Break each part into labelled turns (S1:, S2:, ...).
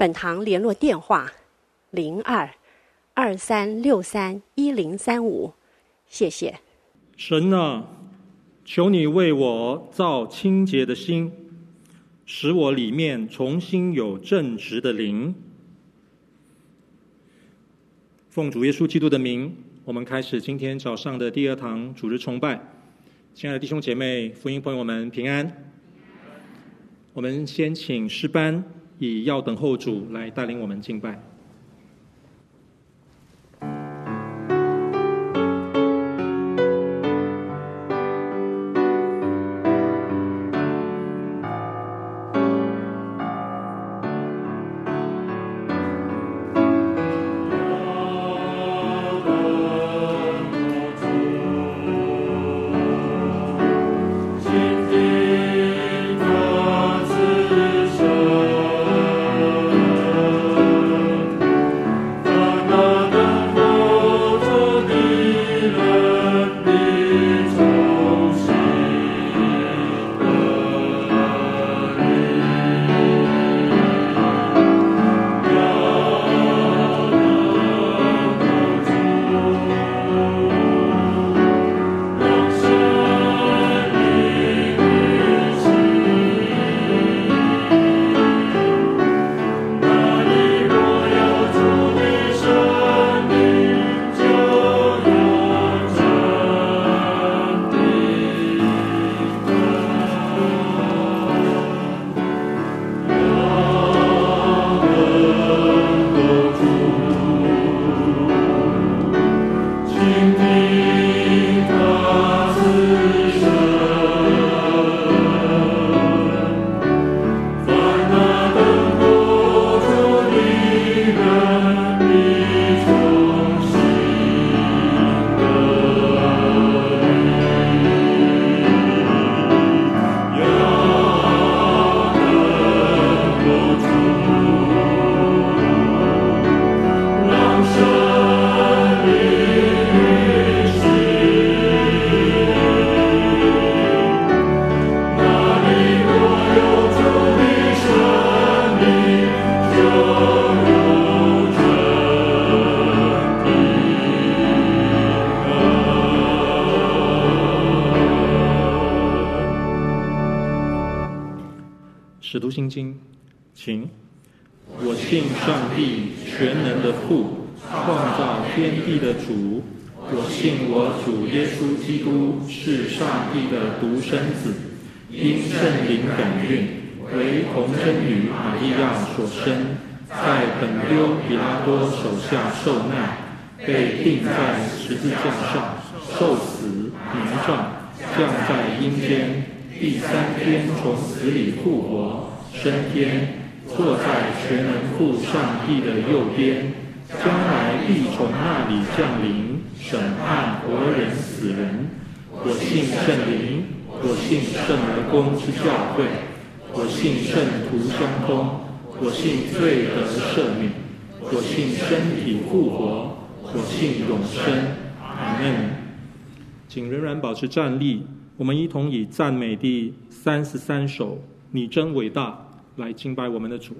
S1: 本堂联络电话：零二二三六三一零三五，谢谢。
S2: 神啊，求你为我造清洁的心，使我里面重新有正直的灵。奉主耶稣基督的名，我们开始今天早上的第二堂主日崇拜。亲爱的弟兄姐妹、福音朋友们，平安。我们先请诗班。以要等候主来带领我们敬拜。
S3: 请。我信上帝全能的父，创造天地的主。我信我主耶稣基督是上帝的独生子，因圣灵感孕，为童贞女玛利亚所生，在本丢比拉多手下受难，被钉在十字架上，受死埋葬，降在阴间，第三天从死里复活，升天。坐在全能父上帝的右边，将来必从那里降临审判活人死人。我信圣灵，我信圣而公之教会，我信圣徒相通，我信罪得赦免，我信身体复活，我信永生。阿门。请仍然
S2: 保持站立，我们一同以赞美第三十三首《你真伟大》。来敬拜我们的主。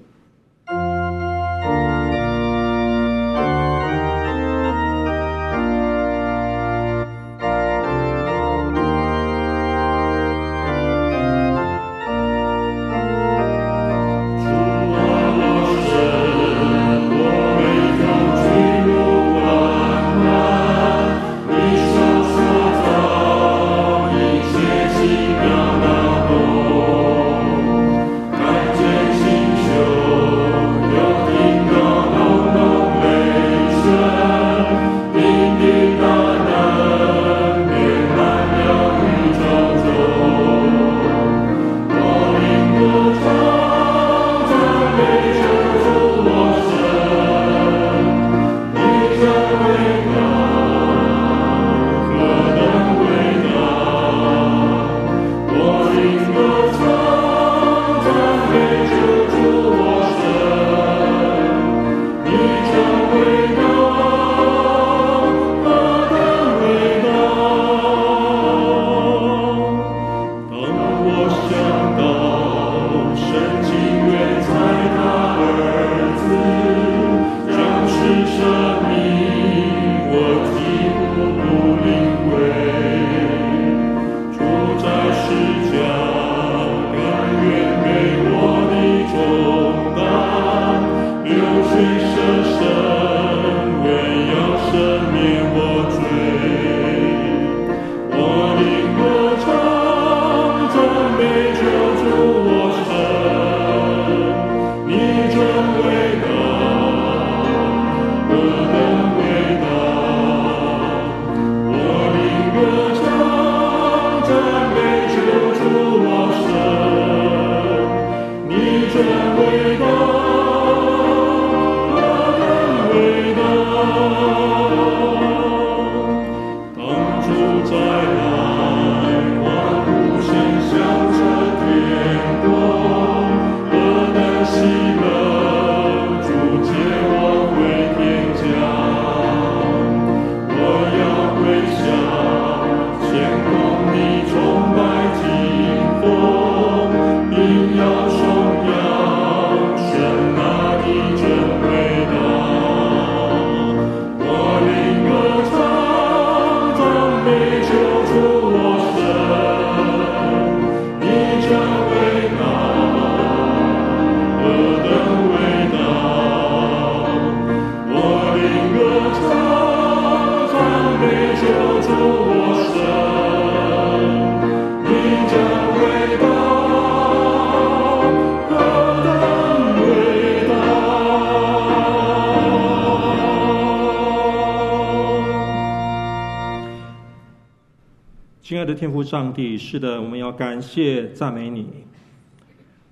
S3: 上帝，是的，我们要感谢赞美你，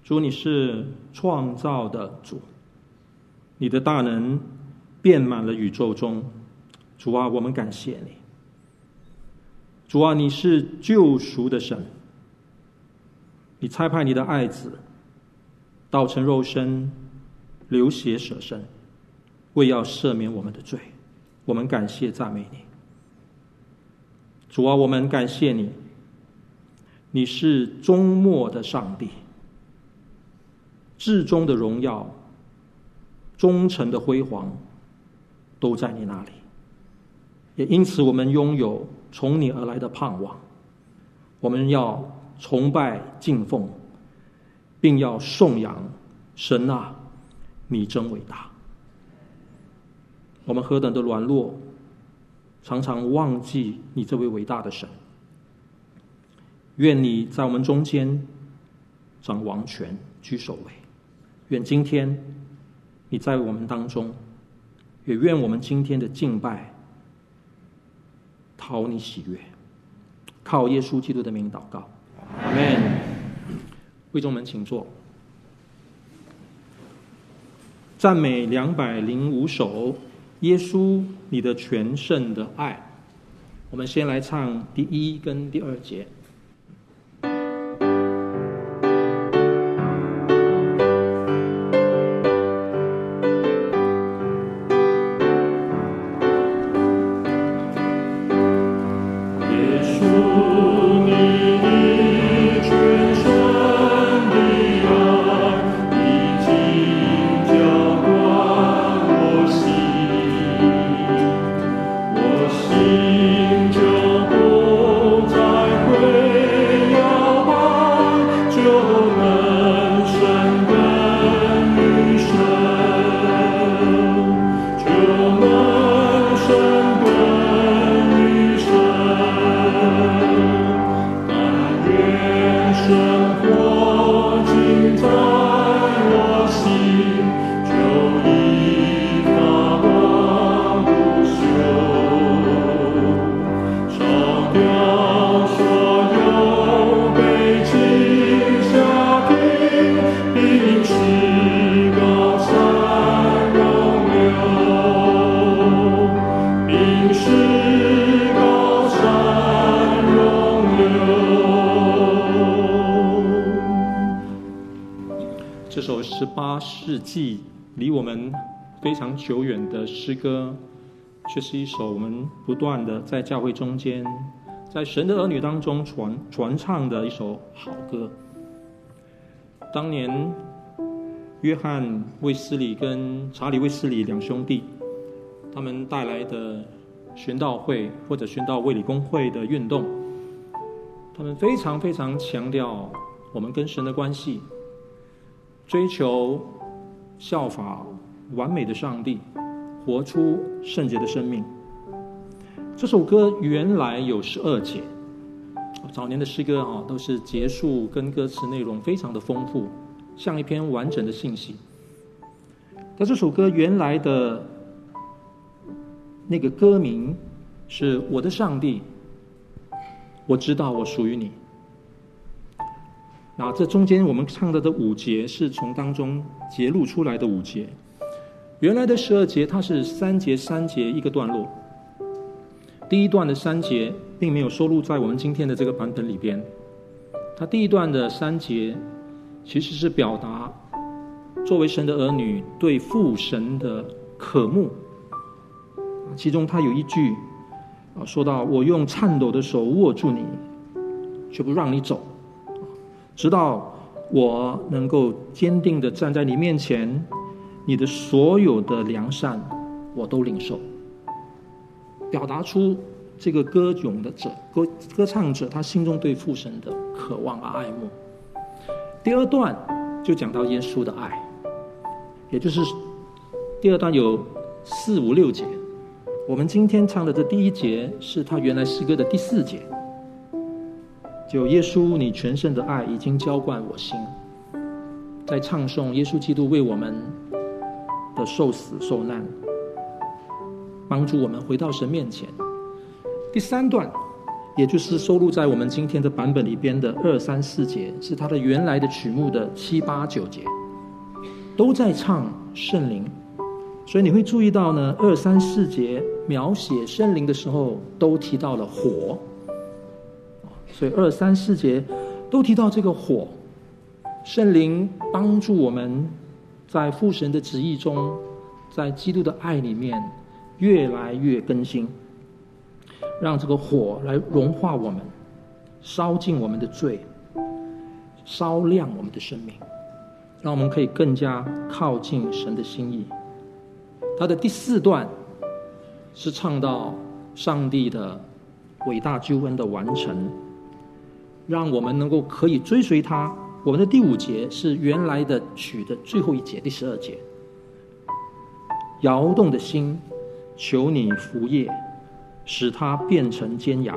S3: 主，你是创造的主，你的大能遍满了宇宙中，主啊，我们感谢你，主啊，你是救赎的神，你差派你的爱子，道成肉身，流血舍身，为要赦免我们的罪，我们感谢赞美你。主啊，我们感谢你，你是终末的上帝，至终的荣耀、忠诚的辉煌，都在你那里。也因此，我们拥有从你而来的盼望。我们要崇拜敬奉，并要颂扬神啊，你真伟大。我们何等的软弱！常常忘记你这位伟大的神，愿你在我们中间掌王权、居首位。愿今天你在我们当中，也愿我们今天的敬拜讨你喜悦。靠耶稣基督的名祷告，阿门。会众们请坐。赞美两百零五首。耶稣，你的全胜的爱，我们先来唱第一跟第二节。歌，却是一首我们不断的在教会中间，在神的儿女当中传传唱的一首好歌。当年，约翰卫斯理跟查理卫斯理两兄弟，他们带来的宣道会或者宣道卫理公会的运动，他们非常非常强调我们跟神的关系，追求效法。完美的上帝，活出圣洁的生命。这首歌原来有十二节，早年的诗歌啊，都是结束跟歌词内容非常的丰富，像一篇完整的信息。但这首歌原来的那个歌名是我的上帝，我知道我属于你。那这中间我们唱的这五节是从当中节录出来的五节。原来的十二节，它是三节三节一个段落。第一段的三节并没有收录在我们今天的这个版本里边。它第一段的三节，其实是表达作为神的儿女对父神的渴慕。其中它有一句啊，说到我用颤抖的手握住你，却不让你走，直到我能够坚定地站在你面前。你的所有的良善，我都领受，表达出这个歌咏的者歌歌唱者他心中对父神的渴望和爱慕。第二段就讲到耶稣的爱，也就是第二段有四五六节。我们今天唱的这第一节是他原来诗歌的第四节，就耶稣你全盛的爱已经浇灌我心，在唱颂耶稣基督为我们。的受死受难，帮助我们回到神面前。第三段
S2: 也就是收录在我们今天的版本里边的二三四节，是它的原来的曲目的七八九节，都在唱圣灵。所以你会注意到呢，二三四节描写圣灵的时候，都提到了火。所以二三四节都提到这个火，圣灵帮助我们在父神的旨意中，在基督的爱里面越来越更新。让这个火来融化我们，烧尽我们的罪，烧亮我们的生命，让我们可以更加靠近神的心意。他的第四段是唱到上帝的伟大救恩的完成，让我们能够可以追随他。我们的第五节是原来的曲的最后一节，第十二节。摇动的心，求你扶叶。使它变成尖牙，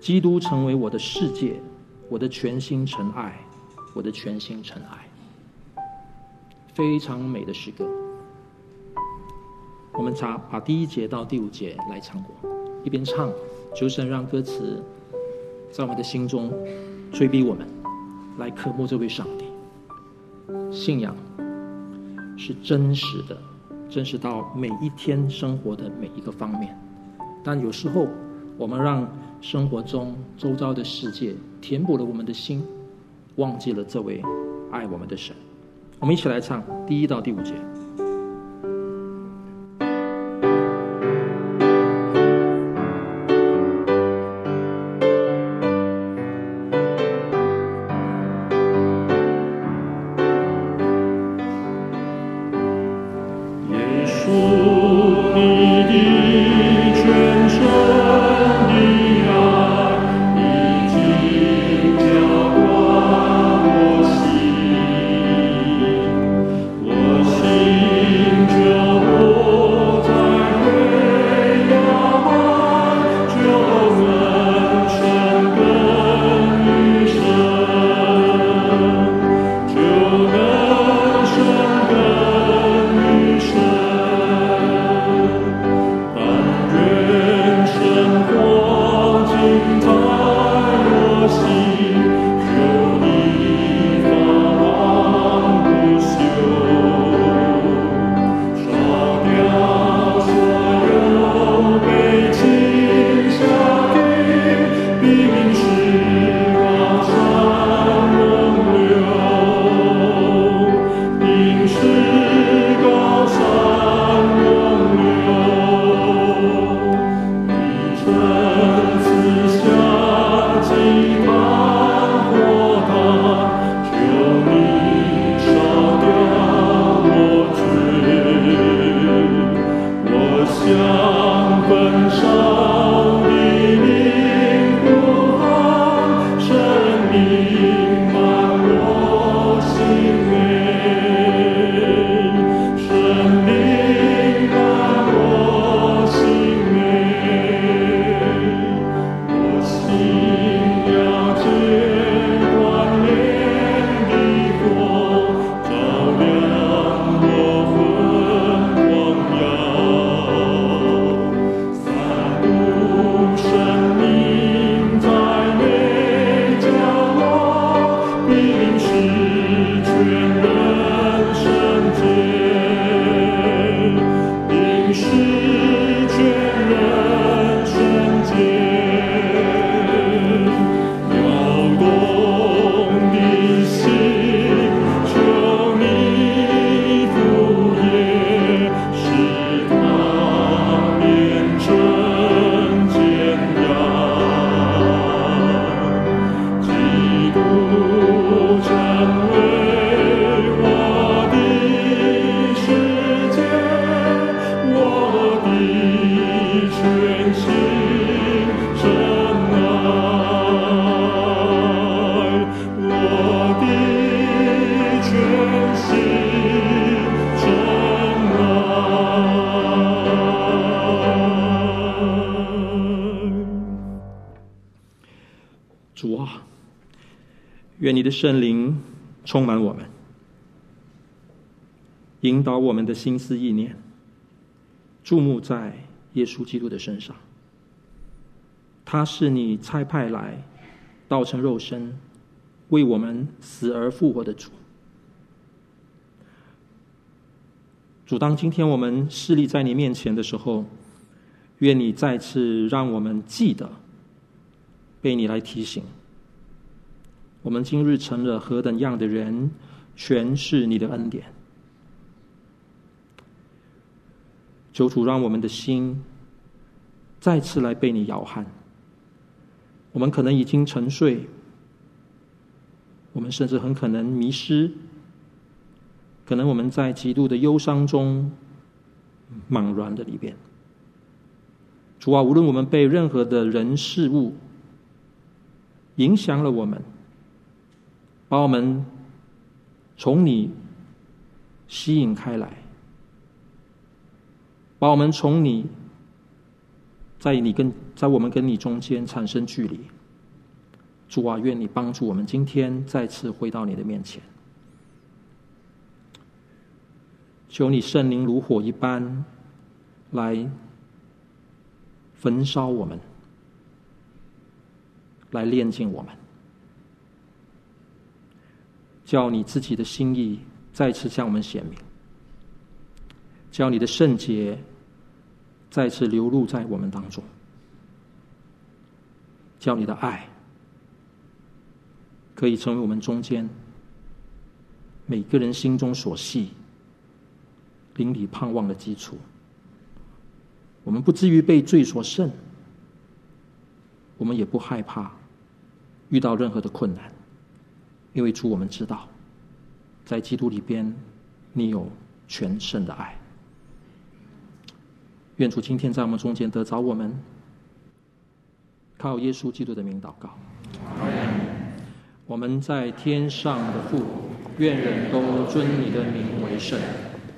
S2: 基督成为我的世界，我的全心尘爱，我的全心尘爱。非常美的诗歌。我们查把第一节到第五节来唱过，一边唱，求神让歌词在我们的心中追逼我们来渴慕这位上帝。信仰是真实的，真实到每一天生活的每一个方面。但有时候，我们让生活中周遭的世界填补了我们的心，忘记了这位爱我们的神。我们一起来唱第一到第五节。愿你的圣灵充满我们，引导我们的心思意念，注目在耶稣基督的身上。
S3: 他是你差派来，道成肉身，为我们死而复活的主。主，当今天我们侍立在你面前的时候，愿你再次让我们记得，被你来提醒，我们今日成了何等样的人，全是你的恩典。求主让我们的心再次来被你摇撼。我们可能已经沉睡，我们甚至很可能迷失，可能我们在极度的忧伤中茫然的里边。主啊，无论我们被任何的人事物影响了我们，把我们从你吸引开来，把我们从你。在你跟在我们跟你中间产生距离，主啊，愿你帮助我们今天再次回到你的面前，求你圣灵如火一般来焚烧我们，来炼净我们，叫你自己的心意再次向我们显明，叫你的圣洁。再次流露在我们当中，叫你的爱可以成为我们中间每个人心中所系、灵里盼望的基础。我们不至于被罪所胜，我们也不害怕遇到任何的困难，因为主，我们知道，在基督里边，你有全盛的爱。愿主今天在我们中间得着我们，靠耶稣基督的名祷告。我们在天上的父，愿人都尊你的名为圣。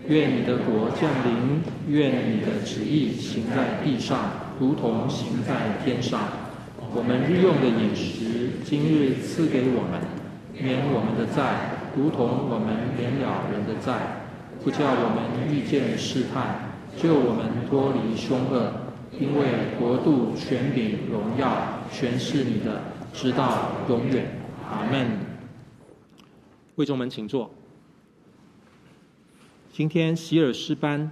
S3: 愿你的国降临。愿你的旨意行在地上，如同行在天上。我们日用的饮食，今日赐给我们，免我们的债，如同我们免了人的债，不叫我们遇见试探。救我们脱离凶恶，因为国度、权柄、荣耀，全是你的，直到永远。阿门。会众们，请坐。今天洗耳诗班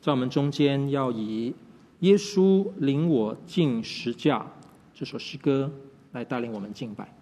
S3: 在我们中间要以《耶稣领我进十架》这首诗歌来带领我们敬拜。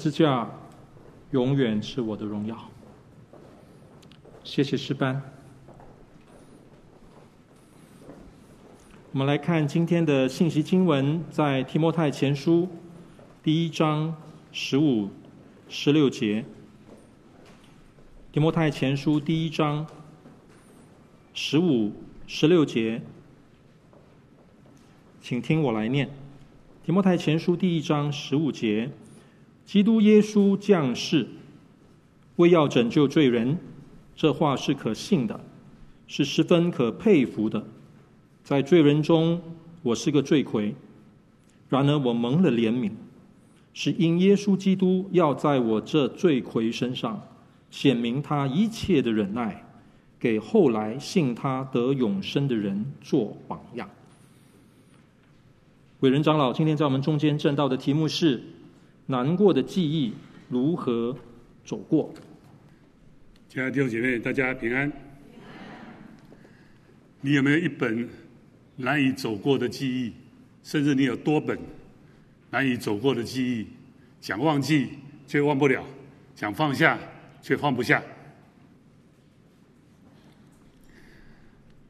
S3: 字架永远是我的荣耀。谢谢诗班。我们来看今天的信息经文，在提摩太前书第一章十五、十六节。提摩太前书第一章十五、十六节，请听我来念。提摩太前书第一章十五节：基督耶稣降世，为要拯救罪人，这话是可信的，是十分可佩服的。在罪人中，我是个罪魁；然而我蒙了怜悯，是因耶稣基督要在我这罪魁身上显明他一切的忍耐，给后来信他得永生的人做榜样。伟人长老今天在我们中间证道的题目是：难过的记忆如何走过？
S4: 亲爱的弟兄姐妹，大家平安。你有没有一本？难以走过的记忆，甚至你有多本难以走过的记忆，想忘记却忘不了，想放下却放不下。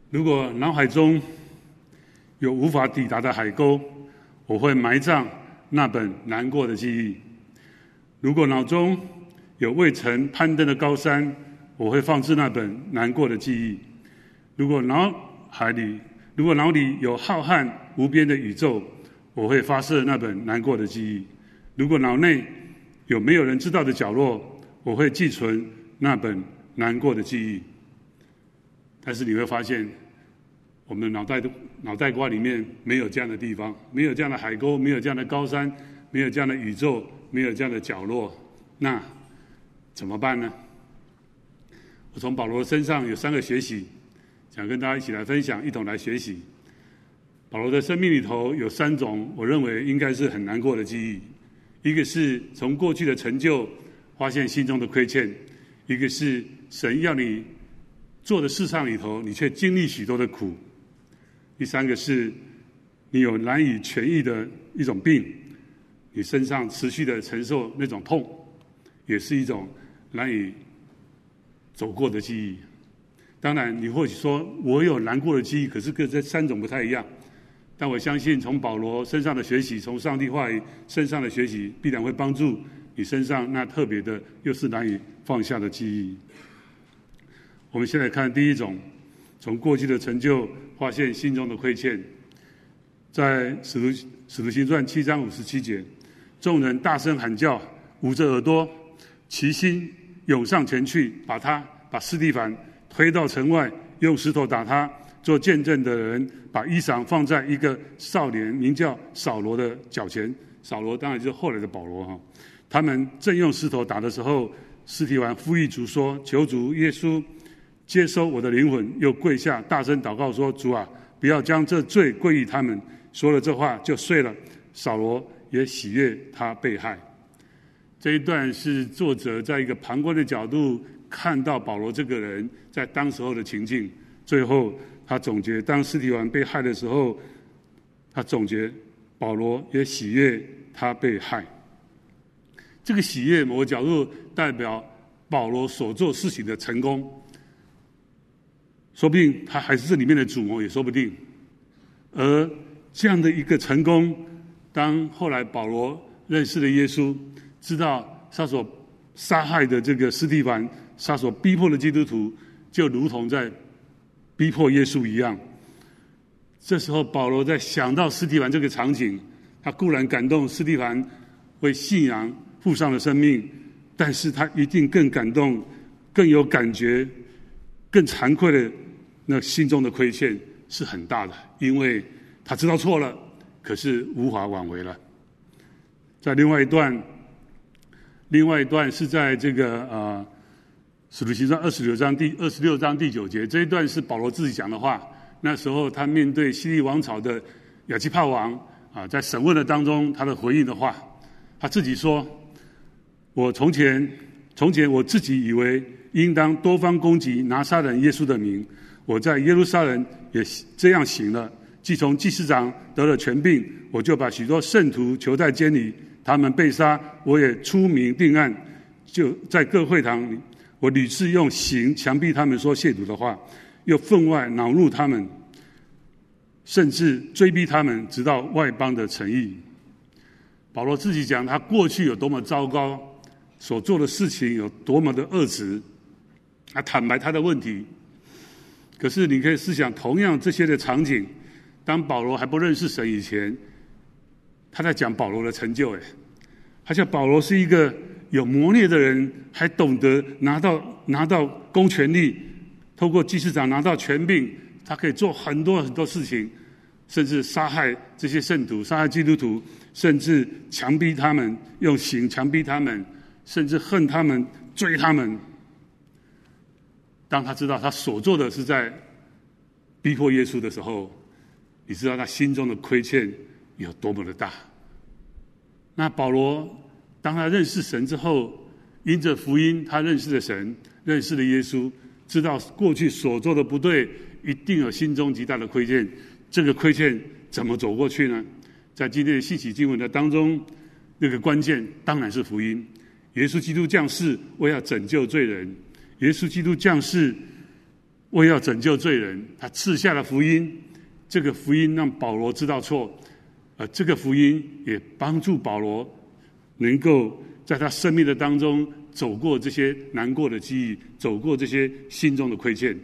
S4: 如果脑海中有无法抵达的海沟，我会埋葬那本难过的记忆；如果脑中有未曾攀登的高山，我会放置那本难过的记忆；如果脑海里如果脑里有浩瀚无边的宇宙，我会发射那本难过的记忆；如果脑内有没有人知道的角落，我会寄存那本难过的记忆。但是你会发现，我们的脑袋的脑袋瓜里面没有这样的地方，没有这样的海沟，没有这样的高山，没有这样的宇宙，没有这样的角落，那怎么办呢？我从保罗身上有三个学习。想跟大家一起来分享，一同来学习。保罗的生命里头有三种，我认为应该是很难过的记忆。一个是从过去的成就发现心中的亏欠；一个是神要你做的事上里头，你却经历许多的苦；第三个是你有难以痊愈的一种病，你身上持续的承受那种痛，也是一种难以走过的记忆。当然，你或许说我有难过的记忆，可是跟这三种不太一样。但我相信，从保罗身上的学习，从上帝话语身上的学习，必然会帮助你身上那特别的，又是难以放下的记忆。我们先来看第一种，从过去的成就发现心中的亏欠。在使徒使徒行传七章五十七节，众人大声喊叫，捂着耳朵，齐心涌上前去，把他把斯蒂凡。推到城外，用石头打他。做见证的人把衣裳放在一个少年名叫扫罗的脚前。扫罗当然就是后来的保罗哈。他们正用石头打的时候，斯提凡呼吁主说：“求主耶稣接收我的灵魂。”又跪下大声祷告说：“主啊，不要将这罪归于他们。”说了这话就睡了。扫罗也喜悦他被害。这一段是作者在一个旁观的角度。看到保罗这个人在当时候的情境，最后他总结：当司提反被害的时候，他总结保罗也喜悦他被害。这个喜悦某个角度代表保罗所做事情的成功，说不定他还是这里面的主谋也说不定。而这样的一个成功，当后来保罗认识了耶稣，知道他所杀害的这个斯蒂凡。他所逼迫的基督徒，就如同在逼迫耶稣一样。这时候，保罗在想到斯蒂凡这个场景，他固然感动斯蒂凡为信仰付上了生命，但是他一定更感动、更有感觉、更惭愧的那心中的亏欠是很大的，因为他知道错了，可是无法挽回了。在另外一段，另外一段是在这个啊。呃使徒行传二十六章第二十六章第九节，这一段是保罗自己讲的话。那时候他面对希律王朝的亚基帕王啊，在审问的当中，他的回应的话，他自己说：“我从前从前我自己以为应当多方攻击拿撒勒耶稣的名，我在耶路撒冷也这样行了。既从祭司长得了权柄，我就把许多圣徒囚在监里，他们被杀，我也出名定案，就在各会堂里，我屡次用刑强逼他们说亵渎的话，又分外恼怒他们，甚至追逼他们，直到外邦的诚意。保罗自己讲，他过去有多么糟糕，所做的事情有多么的恶质，啊坦白他的问题。可是你可以思想，同样这些的场景。当保罗还不认识神以前，他在讲保罗的成就。哎，他讲保罗是一个有谋略的人，还懂得拿到拿到公权力，透过祭司长拿到权柄，他可以做很多很多事情，甚至杀害这些圣徒，杀害基督徒，甚至强逼他们用刑强逼他们，甚至恨他们，追他们。当他知道他所做的是在逼迫耶稣的时候，你知道他心中的亏欠有多么的大？那保罗当他认识神之后，因着福音，他认识了神，认识了耶稣，知道过去所做的不对，一定有心中极大的亏欠。这个亏欠怎么走过去呢？在今天的信息经文的当中，那个关键当然是福音。耶稣基督降世，为要拯救罪人。耶稣基督降世，为要拯救罪人，他赐下了福音。这个福音让保罗知道错，呃，这个福音也帮助保罗能够在他生命的当中走过这些难过的记忆，走过这些心中的亏欠。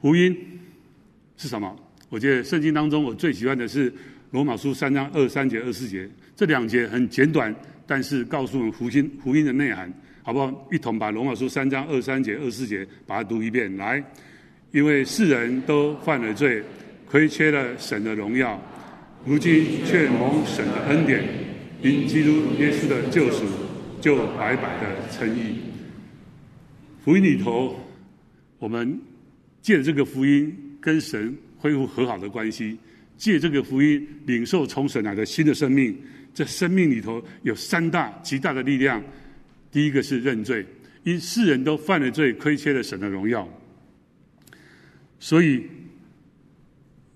S4: 福音是什么？我觉得圣经当中我最喜欢的是罗马书三章二三节、二四节，这两节很简短，但是告诉我们福音福音的内涵，好不好？一同把罗马书三章二三节、二四节把它读一遍，来。因为世人都犯了罪，亏缺了神的荣耀，如今却蒙神的恩典，因基督耶稣的救赎，就白白的称义。福音里头，我们借这个福音跟神恢复和好的关系，借这个福音领受从神来的新的生命。这生命里头有三大极大的力量，第一个是认罪，因世人都犯了罪，亏缺了神的荣耀。所以，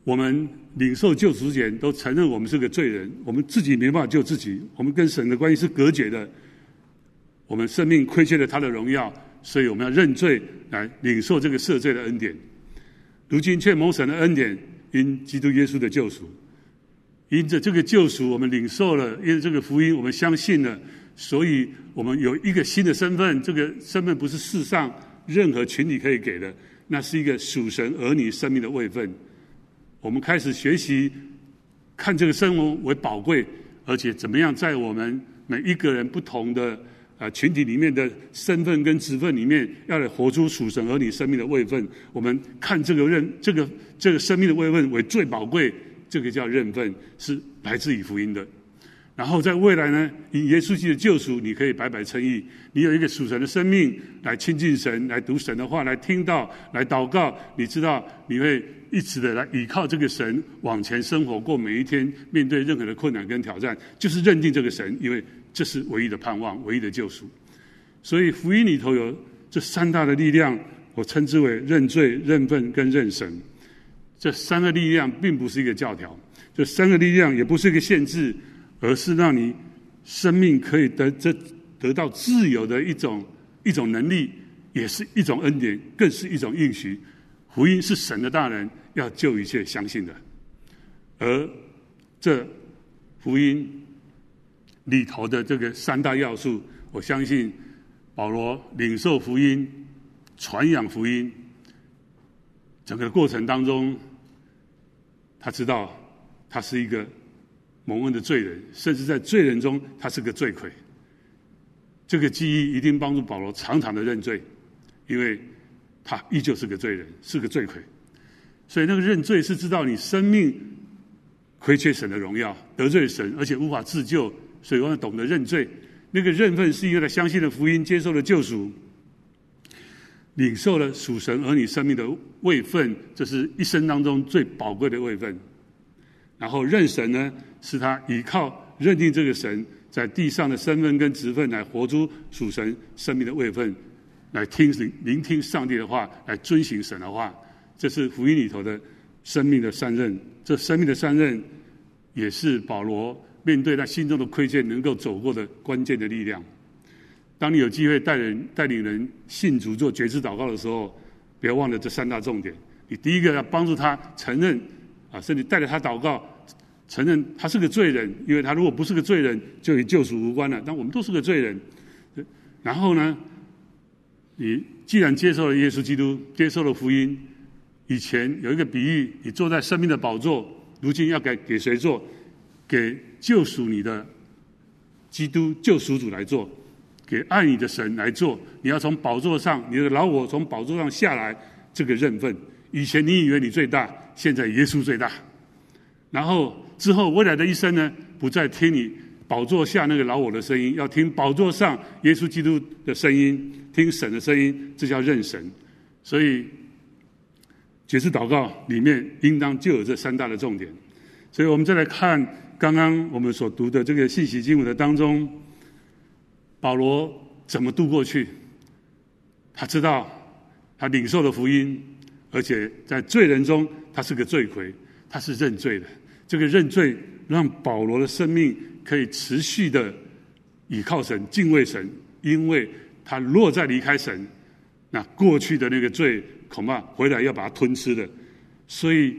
S4: 我们领受救赎前都承认我们是个罪人，我们自己没办法救自己，我们跟神的关系是隔绝的。我们生命亏缺了他的荣耀，所以我们要认罪来领受这个赦罪的恩典。如今却蒙神的恩典，因基督耶稣的救赎，因着这个救赎，我们领受了，因为这个福音，我们相信了，所以我们有一个新的身份。这个身份不是世上任何群体可以给的。那是一个属神儿女生命的位分，我们开始学习看这个生活为宝贵，而且怎么样在我们每一个人不同的啊群体里面的身份跟职分里面，要来活出属神儿女生命的位分。我们看这个认这个这个生命的位分为最宝贵，这个叫认分，是来自于福音的。然后在未来呢，以耶稣基督的救赎，你可以白白称义。你有一个属神的生命，来亲近神，来读神的话，来听到，来祷告。你知道你会一直的来依靠这个神往前生活，过每一天，面对任何的困难跟挑战，就是认定这个神，因为这是唯一的盼望，唯一的救赎。所以福音里头有这三大的力量，我称之为认罪、认份跟认神。这三个力量并不是一个教条，这三个力量也不是一个限制。而是让你生命可以得这得到自由的一种一种能力，也是一种恩典，更是一种应许。福音是神的大人，要救一切相信的。而这福音里头的这个三大要素，我相信保罗领受福音、传扬福音，整个过程当中，他知道他是一个。蒙恩的罪人，甚至在罪人中，他是个罪魁。这个记忆一定帮助保罗常常的认罪，因为他依旧是个罪人，是个罪魁。所以那个认罪是知道你生命亏缺神的荣耀，得罪神，而且无法自救，所以我们懂得认罪。那个认份是因为他相信了福音，接受了救赎，领受了属神儿女生命的位份，这是一生当中最宝贵的位份。然后认神呢，是他依靠认定这个神在地上的身份跟职分，来活出属神生命的位分，来听聆听上帝的话，来遵行神的话。这是福音里头的生命的三任。这生命的三任，也是保罗面对他心中的亏欠能够走过的关键的力量。当你有机会带人带领人信主做决志祷告的时候，不要忘了这三大重点。你第一个要帮助他承认啊，甚至带着他祷告，承认他是个罪人，因为他如果不是个罪人，就与救赎无关了。但我们都是个罪人。然后呢，你既然接受了耶稣基督，接受了福音，以前有一个比喻，你坐在生命的宝座，如今要给给谁坐？给救赎你的基督救赎主来做。给爱你的神来做，你要从宝座上，你的老我从宝座上下来，这个认份。以前你以为你最大，现在耶稣最大。然后之后未来的一生呢，不再听你宝座下那个老我的声音，要听宝座上耶稣基督的声音，听神的声音，这叫认神。所以，决志祷告里面应当就有这三大的重点。所以我们再来看刚刚我们所读的这个信息经文的当中。保罗怎么度过去？他知道他领受了福音，而且在罪人中，他是个罪魁，他是认罪的。这个认罪让保罗的生命可以持续的倚靠神、敬畏神，因为他若再离开神，那过去的那个罪恐怕回来要把他吞吃的。所以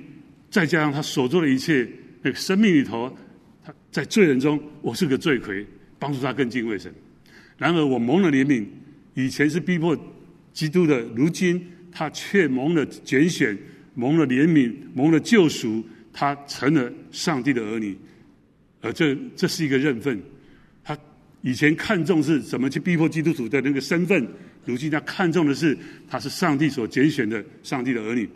S4: 再加上他所做的一切，那个生命里头，他在罪人中，我是个罪魁，帮助他更敬畏神。然而我蒙了怜悯，以前是逼迫基督的，如今他却蒙了拣选，蒙了怜悯，蒙了救赎，他成了上帝的儿女。而这这是一个认份。他以前看重是怎么去逼迫基督徒的那个身份，如今他看重的是他是上帝所拣选的上帝的儿女。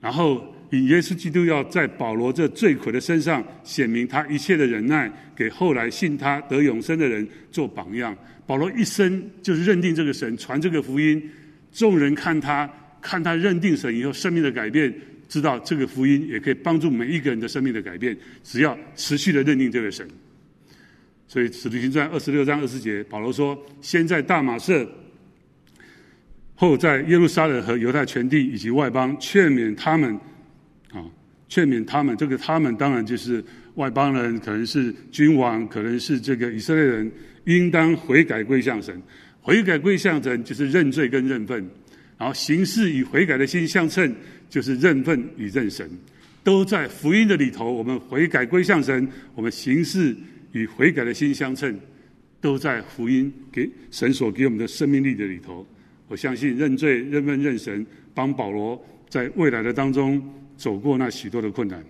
S4: 然后。以耶稣基督要在保罗这罪魁的身上显明他一切的忍耐，给后来信他得永生的人做榜样。保罗一生就是认定这个神，传这个福音，众人看他，看他认定神以后生命的改变，知道这个福音也可以帮助每一个人的生命的改变。只要持续的认定这个神，所以《使徒行传》二十六章二十节，保罗说：“先在大马色，后在耶路撒冷和犹太全地以及外邦，劝勉他们。”啊，劝勉他们，这个他们当然就是外邦人，可能是君王，可能是这个以色列人，应当悔改归向神。悔改归向神就是认罪跟认份，然后行事与悔改的心相称，就是认份与认神，都在福音的里头。我们悔改归向神，我们行事与悔改的心相称，都在福音给神所给我们的生命力的里头。我相信认罪、认份、认神，帮保罗在未来的当中。走过那许多的困难，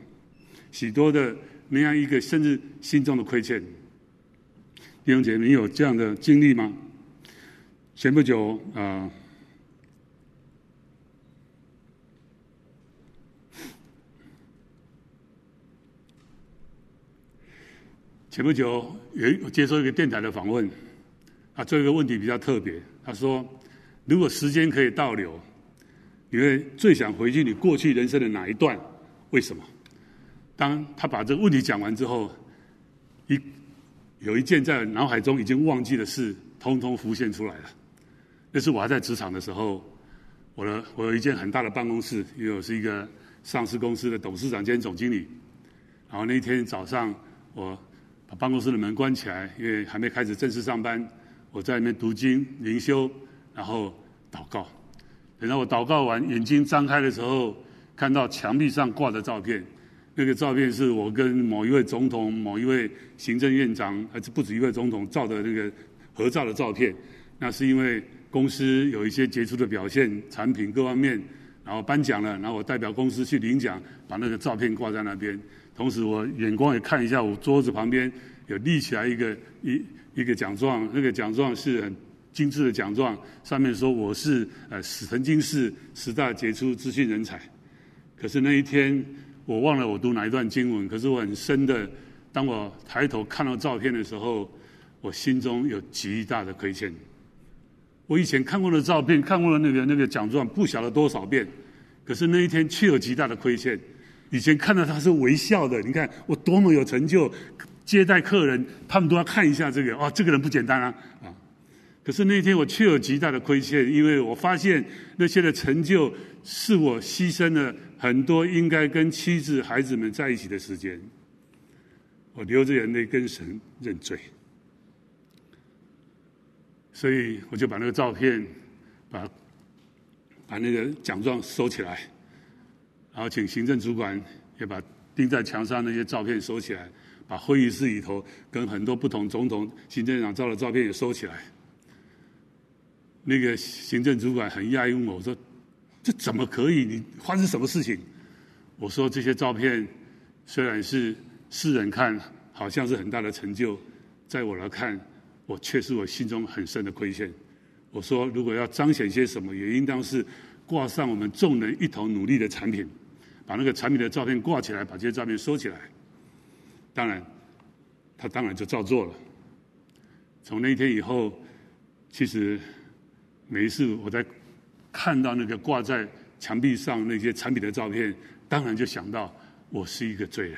S4: 许多的那样一个甚至心中的亏欠，弟兄姐，你有这样的经历吗？前不久啊、前不久有我接受一个电台的访问，啊，这个问题比较特别。他说，如果时间可以倒流。你会最想回去你过去人生的哪一段？为什么？当他把这个问题讲完之后，一有一件在脑海中已经忘记的事，通通浮现出来了。那是我还在职场的时候，我的我有一间很大的办公室，因为我是一个上市公司的董事长兼总经理。然后那一天早上，我把办公室的门关起来，因为还没开始正式上班。我在里面读经、灵修，然后祷告。等到我祷告完，眼睛张开的时候，看到墙壁上挂的照片，那个照片是我跟某一位总统、某一位行政院长，还是不止一位总统照的那个合照的照片。那是因为公司有一些杰出的表现，产品各方面，然后颁奖了，然后我代表公司去领奖，把那个照片挂在那边。同时，我眼光也看一下，我桌子旁边有立起来一个一一个奖状，那个奖状是很。精致的奖状上面说我是呃曾经是十大杰出资讯人才，可是那一天我忘了我读哪一段经文，可是我很深的，当我抬头看到照片的时候，我心中有极大的亏欠。我以前看过的照片，看过的那个那个奖状，不晓得多少遍，可是那一天却有极大的亏欠。以前看到他是微笑的，你看我多么有成就，接待客人，他们都要看一下这个，哦，这个人不简单啊，啊。可是那天我却有极大的亏欠，因为我发现那些的成就是我牺牲了很多应该跟妻子、孩子们在一起的时间。我流着眼泪跟神认罪，所以我就把那个照片，把把那个奖状收起来，然后请行政主管也把钉在墙上那些照片收起来，把会议室里头跟很多不同总统、行政长照的照片也收起来。那个行政主管很讶异问我，我说：“这怎么可以？你发生什么事情？”我说：“这些照片虽然是世人看好像是很大的成就，在我来看，我却是我心中很深的亏欠。”我说：“如果要彰显些什么，也应当是挂上我们众人一同努力的产品，把那个产品的照片挂起来，把这些照片收起来。”当然，他当然就照做了。从那一天以后，其实。每一次我在看到那个挂在墙壁上那些产品的照片，当然就想到我是一个罪人。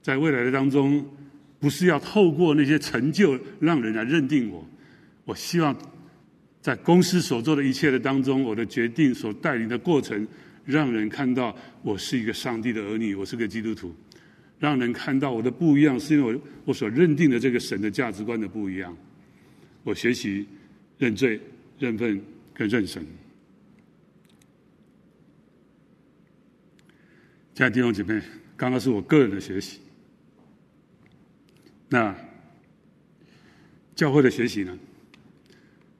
S4: 在未来的当中，不是要透过那些成就让人来认定我，我希望在公司所做的一切的当中，我的决定所带领的过程，让人看到我是一个上帝的儿女，我是个基督徒，让人看到我的不一样，是因为我我所认定的这个神的价值观的不一样。我学习认罪。认份跟认神，亲爱的弟兄姐妹，刚刚是我个人的学习。那教会的学习呢？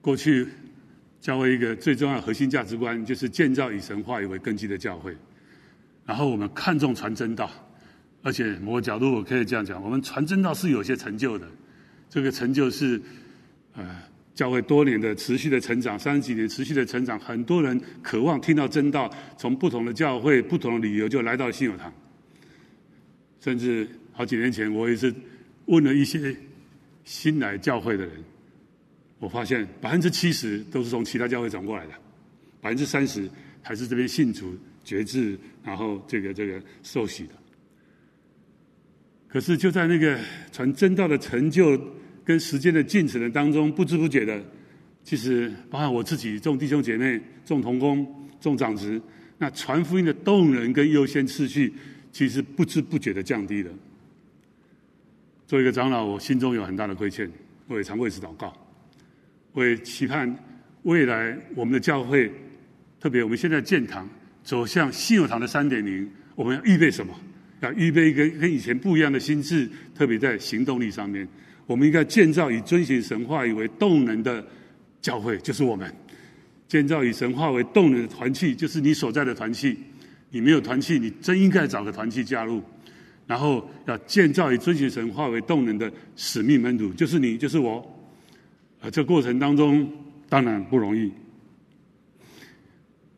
S4: 过去教会一个最重要的核心价值观，就是建造以神话语为根基的教会。然后我们看重传真道，而且某个角度我可以这样讲：我们传真道是有些成就的。这个成就是，呃。教会多年的持续的成长，三十几年持续的成长，很多人渴望听到真道，从不同的教会、不同的理由就来到信友堂。甚至好几年前，我也是问了一些新来教会的人，我发现百分之七十都是从其他教会转过来的，百分之三十还是这边信主、觉志，然后这个这个受洗的。可是就在那个传真道的成就。跟时间的进程的当中，不知不觉的，其实包括我自己，众弟兄姐妹、众同工、众长执，那传福音的动能跟优先次序，其实不知不觉的降低了。作为一个长老，我心中有很大的亏欠，我也常为此祷告。我也期盼未来我们的教会，特别我们现在建堂走向信友堂的三点零，我们要预备什么？要预备一个跟以前不一样的心智，特别在行动力上面。我们应该建造以遵循神话语为动能的教会，就是我们；建造以神话为动能的团契，就是你所在的团契。你没有团契，你真应该找个团契加入。然后要建造以遵循神话为动能的使命门徒，就是你，就是我。啊，这过程当中当然不容易。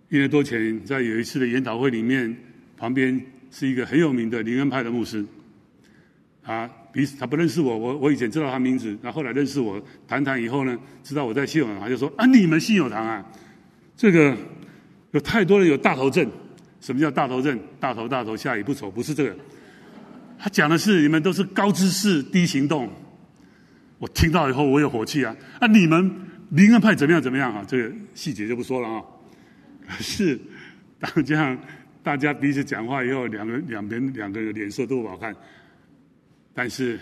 S4: 一年多前，在有一次的研讨会里面，旁边是一个很有名的灵恩派的牧师，啊。彼此他不认识我，我我以前知道他名字，那后来认识我，谈谈以后呢，知道我在信友堂，他就说啊，你们信友堂啊，这个有太多人有大头症。什么叫大头症？大头大头，下雨不愁，不是这个。他讲的是你们都是高知识低行动。我听到以后我有火气啊！啊，你们灵恩派怎么样怎么样啊？这个细节就不说了啊。可 是当这样大家彼此讲话以后，两个两边两个人脸色都不好看。但是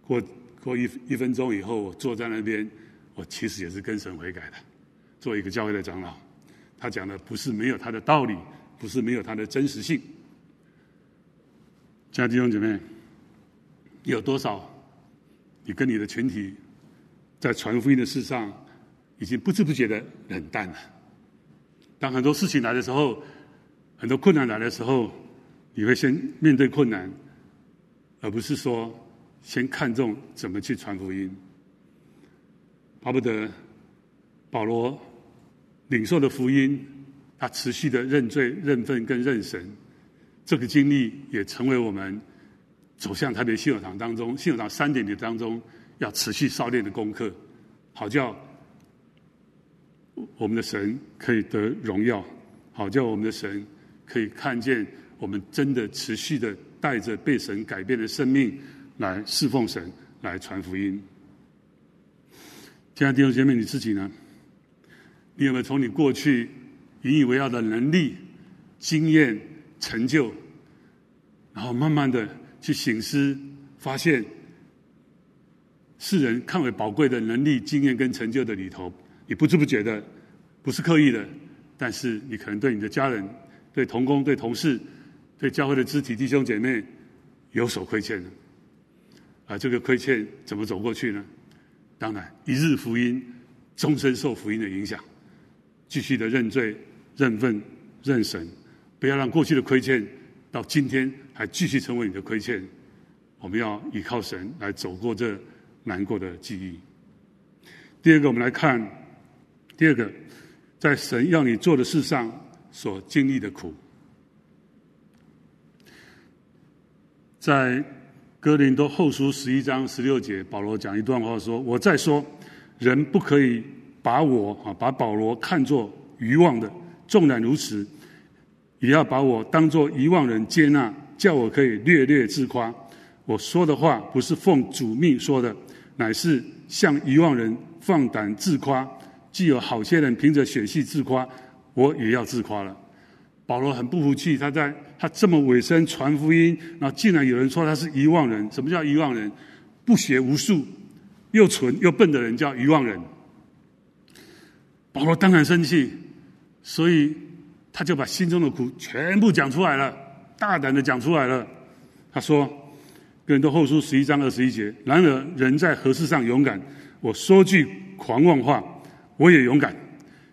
S4: 过过一一分钟以后，我坐在那边，我其实也是跟神悔改的。做一个教会的长老，他讲的不是没有他的道理，不是没有他的真实性。家弟兄姐妹，有多少你跟你的群体在传福音的事上，已经不知不觉的冷淡了？当很多事情来的时候，很多困难来的时候，你会先面对困难。而不是说先看重怎么去传福音，巴不得保罗领受的福音，他持续的认罪、认份跟认神，这个经历也成为我们走向台北信友堂当中、信友堂三点零当中要持续操练的功课，好叫我们的神可以得荣耀，好叫我们的神可以看见我们真的持续的。带着被神改变的生命来侍奉神，来传福音。亲亲爱的弟兄姐妹，你自己呢？你有没有从你过去引以为傲的能力、经验、成就，然后慢慢的去省思，发现世人看为宝贵的能力、经验跟成就的里头，你不知不觉的，不是刻意的，但是你可能对你的家人、对同工、对同事、对教会的肢体弟兄姐妹有所亏欠了。啊，这个亏欠怎么走过去呢？当然，一日福音，终身受福音的影响，继续的认罪、认份、认神，不要让过去的亏欠到今天还继续成为你的亏欠。我们要依靠神来走过这难过的记忆。第二个，我们来看第二个，在神要你做的事上所经历的苦，在。哥林多后书十一章十六节，保罗讲一段话说：“我再说，人不可以把我啊，把保罗看作愚妄的。纵然如此，也要把我当作愚妄人接纳，叫我可以略略自夸。我说的话不是奉主命说的，乃是向愚妄人放胆自夸。既有好些人凭着血气自夸，我也要自夸了。”保罗很不服气，他在他这么委身传福音，然后竟然有人说他是愚妄人。什么叫愚妄人？不学无术、又蠢又笨的人叫愚妄人。保罗当然生气，所以他就把心中的苦全部讲出来了，大胆的讲出来了。他说：“哥林多后书十一章二十一节，然而人在何事上勇敢？我说句狂妄话，我也勇敢。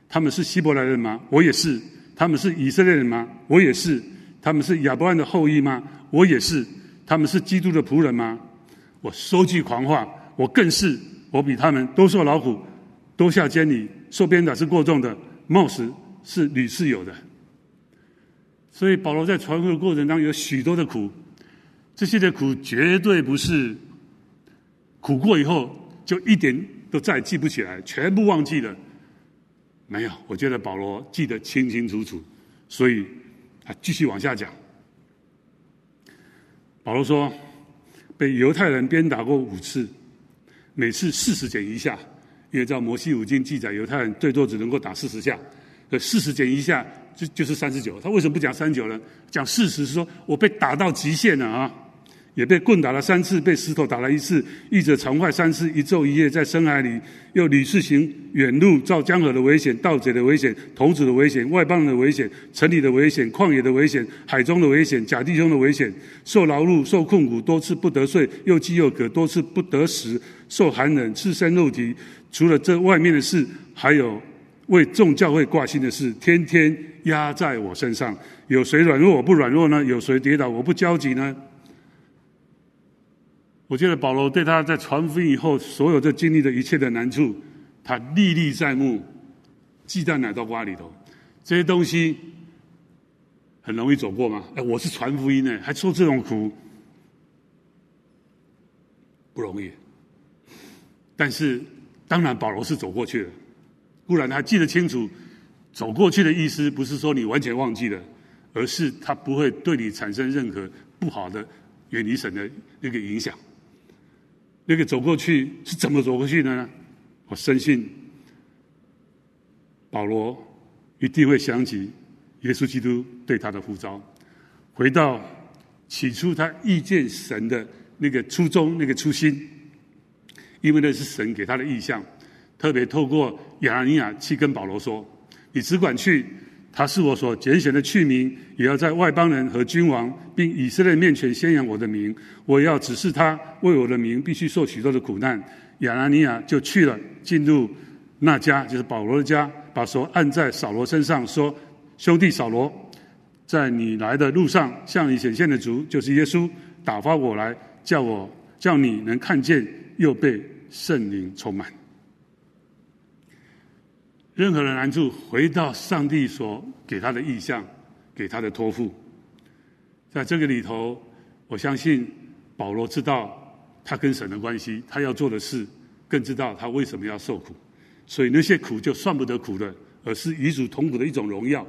S4: 他们是希伯来人吗？我也是。”他们是以色列人吗？我也是。他们是亚伯拉罕的后裔吗？我也是。他们是基督的仆人吗？我说句狂话，我更是。我比他们都受老虎，都下监里，受鞭打是过重的，冒死是屡次有的。所以保罗在传福音的过程当中有许多的苦，这些的苦绝对不是苦过以后就一点都再记不起来，全部忘记了。没有，我觉得保罗记得清清楚楚，所以他继续往下讲。保罗说，被犹太人鞭打过五次，每次四十减一下，因为照摩西五经记载，犹太人最多只能够打四十下，可四十减一下就就是三十九。他为什么不讲三九呢？讲事实是说我被打到极限了啊。也被棍打了三次，被石头打了一次，译者常坏三次，一昼一夜在深海里，又屡次行远路，遭江河的危险、盗贼的危险、童子的危险、外邦人的危险、城里的危险、旷野的危险、海中的危险、假弟兄的危险，受劳碌、受困苦，多次不得睡，又饥又渴，多次不得食，受寒冷，赤身肉体。除了这外面的事，还有为众教会挂心的事，天天压在我身上。有谁软弱我不软弱呢？有谁跌倒我不焦急呢？我觉得保罗对他在传福音以后所有的经历的一切的难处，他历历在目，记在奶豆瓜里头。这些东西很容易走过吗？哎，我是传福音呢，还受这种苦，不容易。但是当然，保罗是走过去了。固然他记得清楚，走过去的意思不是说你完全忘记了，而是他不会对你产生任何不好的远离神的那个影响。那个走过去是怎么走过去的呢？我深信保罗一定会想起耶稣基督对他的呼召，回到起初他遇见神的那个初衷、那个初心，因为那是神给他的意象，特别透过亚拿尼亚去跟保罗说：“你只管去。”他是我所拣选的器皿，也要在外邦人和君王并以色列面前宣扬我的名。我要指示他为我的名必须受许多的苦难。亚拿尼亚就去了，进入那家，就是保罗的家，把手按在扫罗身上，说：“兄弟扫罗，在你来的路上，向你显现的主就是耶稣，打发我来，叫我叫你能看见，又被圣灵充满。”任何的难处，回到上帝所给他的意象，给他的托付，在这个里头，我相信保罗知道他跟神的关系，他要做的事，更知道他为什么要受苦，所以那些苦就算不得苦的，而是与主同苦的一种荣耀。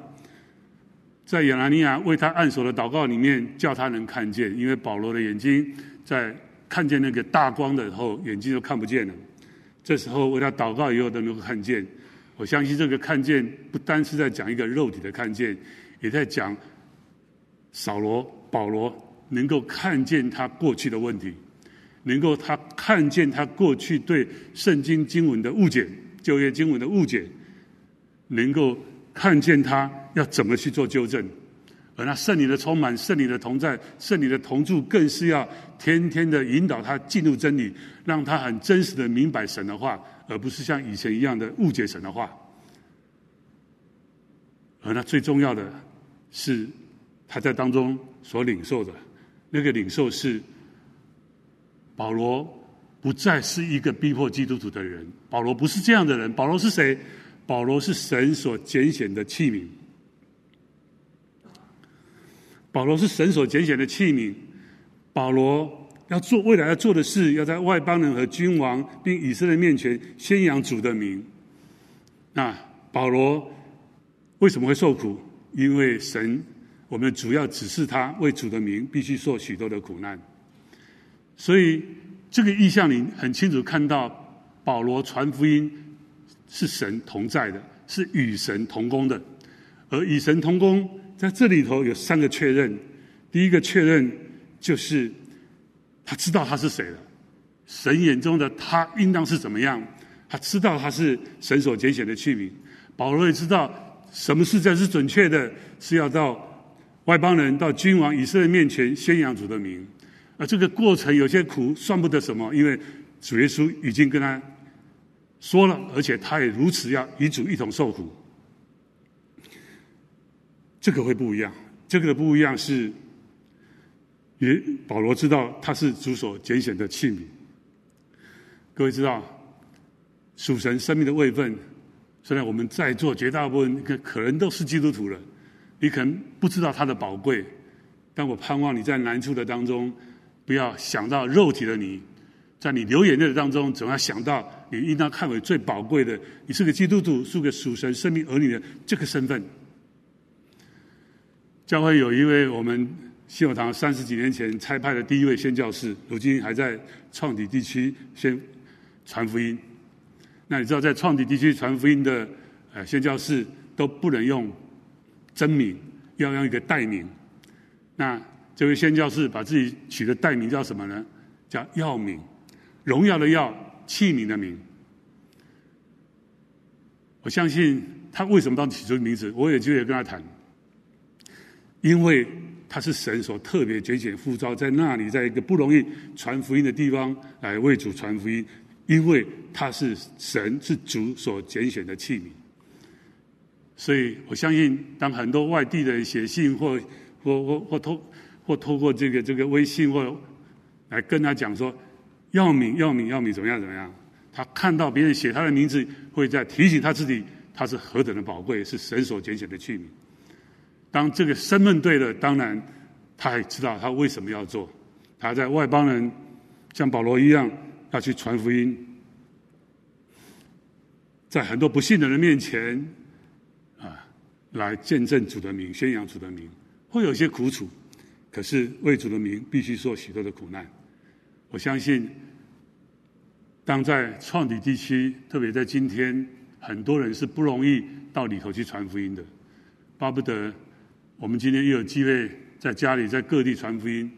S4: 在亚拿尼亚为他按手的祷告里面，叫他能看见，因为保罗的眼睛在看见那个大光的时候，眼睛就看不见了。这时候为他祷告以后都能够看见。我相信这个看见不单是在讲一个肉体的看见，也在讲扫罗、保罗能够看见他过去的问题，能够他看见他过去对圣经经文的误解、旧约经文的误解，能够看见他要怎么去做纠正。而那圣灵的充满、圣灵的同在、圣灵的同住，更是要天天的引导他进入真理，让他很真实的明白神的话。而不是像以前一样的误解神的话，而那最重要的是他在当中所领受的那个领受是保罗不再是一个逼迫基督徒的人，保罗不是这样的人，保罗是谁？保罗是神所拣选的器皿，保罗是神所拣选的器皿，保罗。要做未来要做的事，要在外邦人和君王并以色列面前宣扬主的名。那保罗为什么会受苦？因为神，我们主要指示他为主的名必须受许多的苦难。所以这个意象里很清楚看到，保罗传福音是神同在的，是与神同工的。而与神同工在这里头有三个确认。第一个确认就是。他知道他是谁了，神眼中的他应当是怎么样？他知道他是神所拣选的器皿。保罗也知道什么事才是准确的，是要到外邦人、到君王、以色列面前宣扬主的名。而这个过程有些苦，算不得什么，因为主耶稣已经跟他说了，而且他也如此要与主一同受苦。这个会不一样，这个的不一样是。也保罗知道他是主所拣选的器皿。各位知道，属神生命的位分，虽然我们在座绝大部分可可能都是基督徒了，你可能不知道他的宝贵。但我盼望你在难处的当中，不要想到肉体的你，在你流眼泪的当中，总要想到你应当看为最宝贵的，你是个基督徒，是个属神生命儿女的这个身份。教会有一位我们。信友堂三十几年前差派的第一位宣教士，如今还在创底地区宣传福音。那你知道，在创底地区传福音的呃宣教士都不能用真名，要用一个代名。那这位宣教士把自己取的代名叫什么呢？叫耀名，荣耀的耀，器皿的名。我相信他为什么当起这个名字，我也就也跟他谈，因为。他是神所特别拣选呼召，在那里，在一个不容易传福音的地方来为主传福音，因为他是神是主所拣选的器皿。所以我相信，当很多外地的人写信或或或或透或透过这个这个微信或来跟他讲说，要敏要敏要敏怎么样怎么样，他看到别人写他的名字，会在提醒他自己，他是何等的宝贵，是神所拣选的器皿。当这个身份对了，当然他还知道他为什么要做。他在外邦人像保罗一样要去传福音，在很多不信的人面前啊，来见证主的名，宣扬主的名，会有些苦楚。可是为主的名，必须受许多的苦难。我相信，当在创底地区，特别在今天，很多人是不容易到里头去传福音的，巴不得。我们今天又有机会在家里，在各地传福音。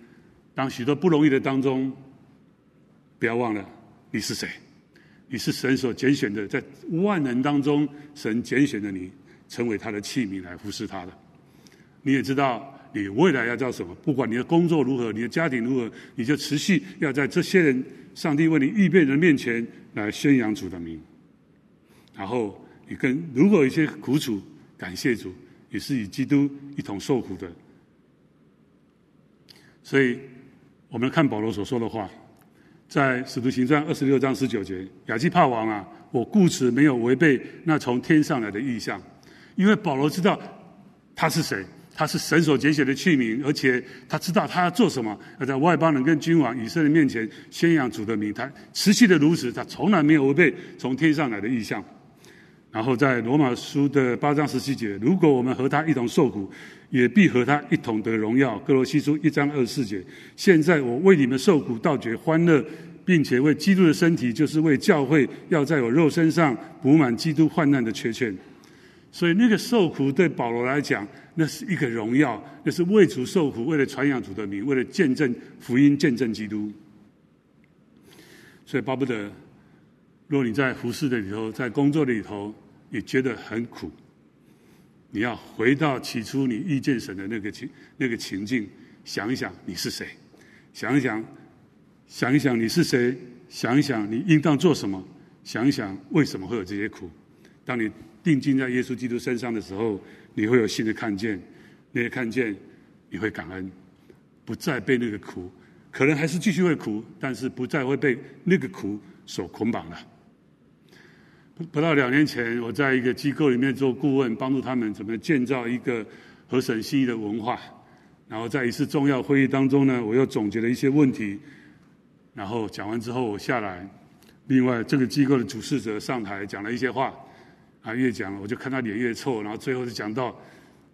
S4: 当许多不容易的当中，不要忘了你是谁？你是神所拣选的，在万人当中，神拣选的你，成为他的器皿来服侍他的。你也知道你未来要叫什么？不管你的工作如何，你的家庭如何，你就持续要在这些人，上帝为你预备的面前来宣扬主的名。然后你跟如果有一些苦楚，感谢主。也是与基督一同受苦的，所以我们看保罗所说的话，在使徒行传二十六章十九节，亚基帕王啊，我故此没有违背那从天上来的意象，因为保罗知道他是谁，他是神所拣选的器皿，而且他知道他要做什么，要在外邦人跟君王以色列面前宣扬主的名，他持续的如此，他从来没有违背从天上来的意象。然后在罗马书的八章十七节，如果我们和他一同受苦，也必和他一同得荣耀。歌罗西书一章二十四节，现在我为你们受苦，倒觉欢乐，并且为基督的身体，就是为教会，要在我肉身上补满基督患难的缺欠。所以那个受苦对保罗来讲，那是一个荣耀，那是为主受苦，为了传扬主的名，为了见证福音，见证基督。所以巴不得，若你在服侍的里头，在工作的里头，你觉得很苦，你要回到起初你遇见神的那个情那个情境，想一想你是谁，想一想，想一想你是谁，想一想你应当做什么，想一想为什么会有这些苦。当你定睛在耶稣基督身上的时候，你会有新的看见，那些看见你会感恩，不再被那个苦，可能还是继续会苦，但是不再会被那个苦所捆绑了。不到两年前，我在一个机构里面做顾问，帮助他们怎么建造一个合神心意的文化。然后在一次重要会议当中呢，我又总结了一些问题。然后讲完之后，我下来，另外这个机构的主事者上台讲了一些话。啊，越讲我就看他脸越臭。然后最后就讲到，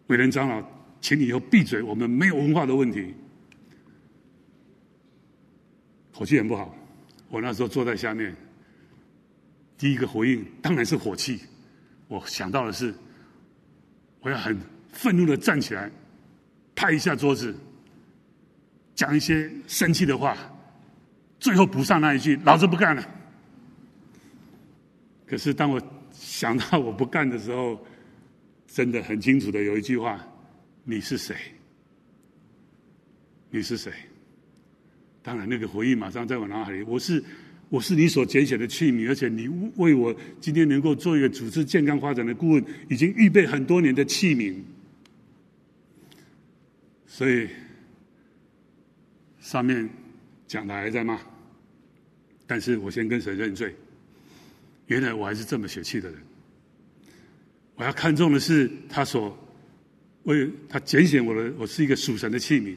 S4: 伟人长老，请你以后闭嘴，我们没有文化的问题。口气很不好，我那时候坐在下面。第一个回应当然是火气，我想到的是，我要很愤怒的站起来，拍一下桌子，讲一些生气的话，最后补上那一句“老子不干了”。可是当我想到我不干的时候，真的很清楚的有一句话：“你是谁？你是谁？”当然，那个回忆马上在我脑海里，我是。我是你所拣选的器皿，而且你为我今天能够做一个组织健康发展的顾问，已经预备很多年的器皿。所以上面讲的还在吗，但是我先跟神认罪。原来我还是这么血气的人。我要看重的是他所为他拣选我的，我是一个属神的器皿。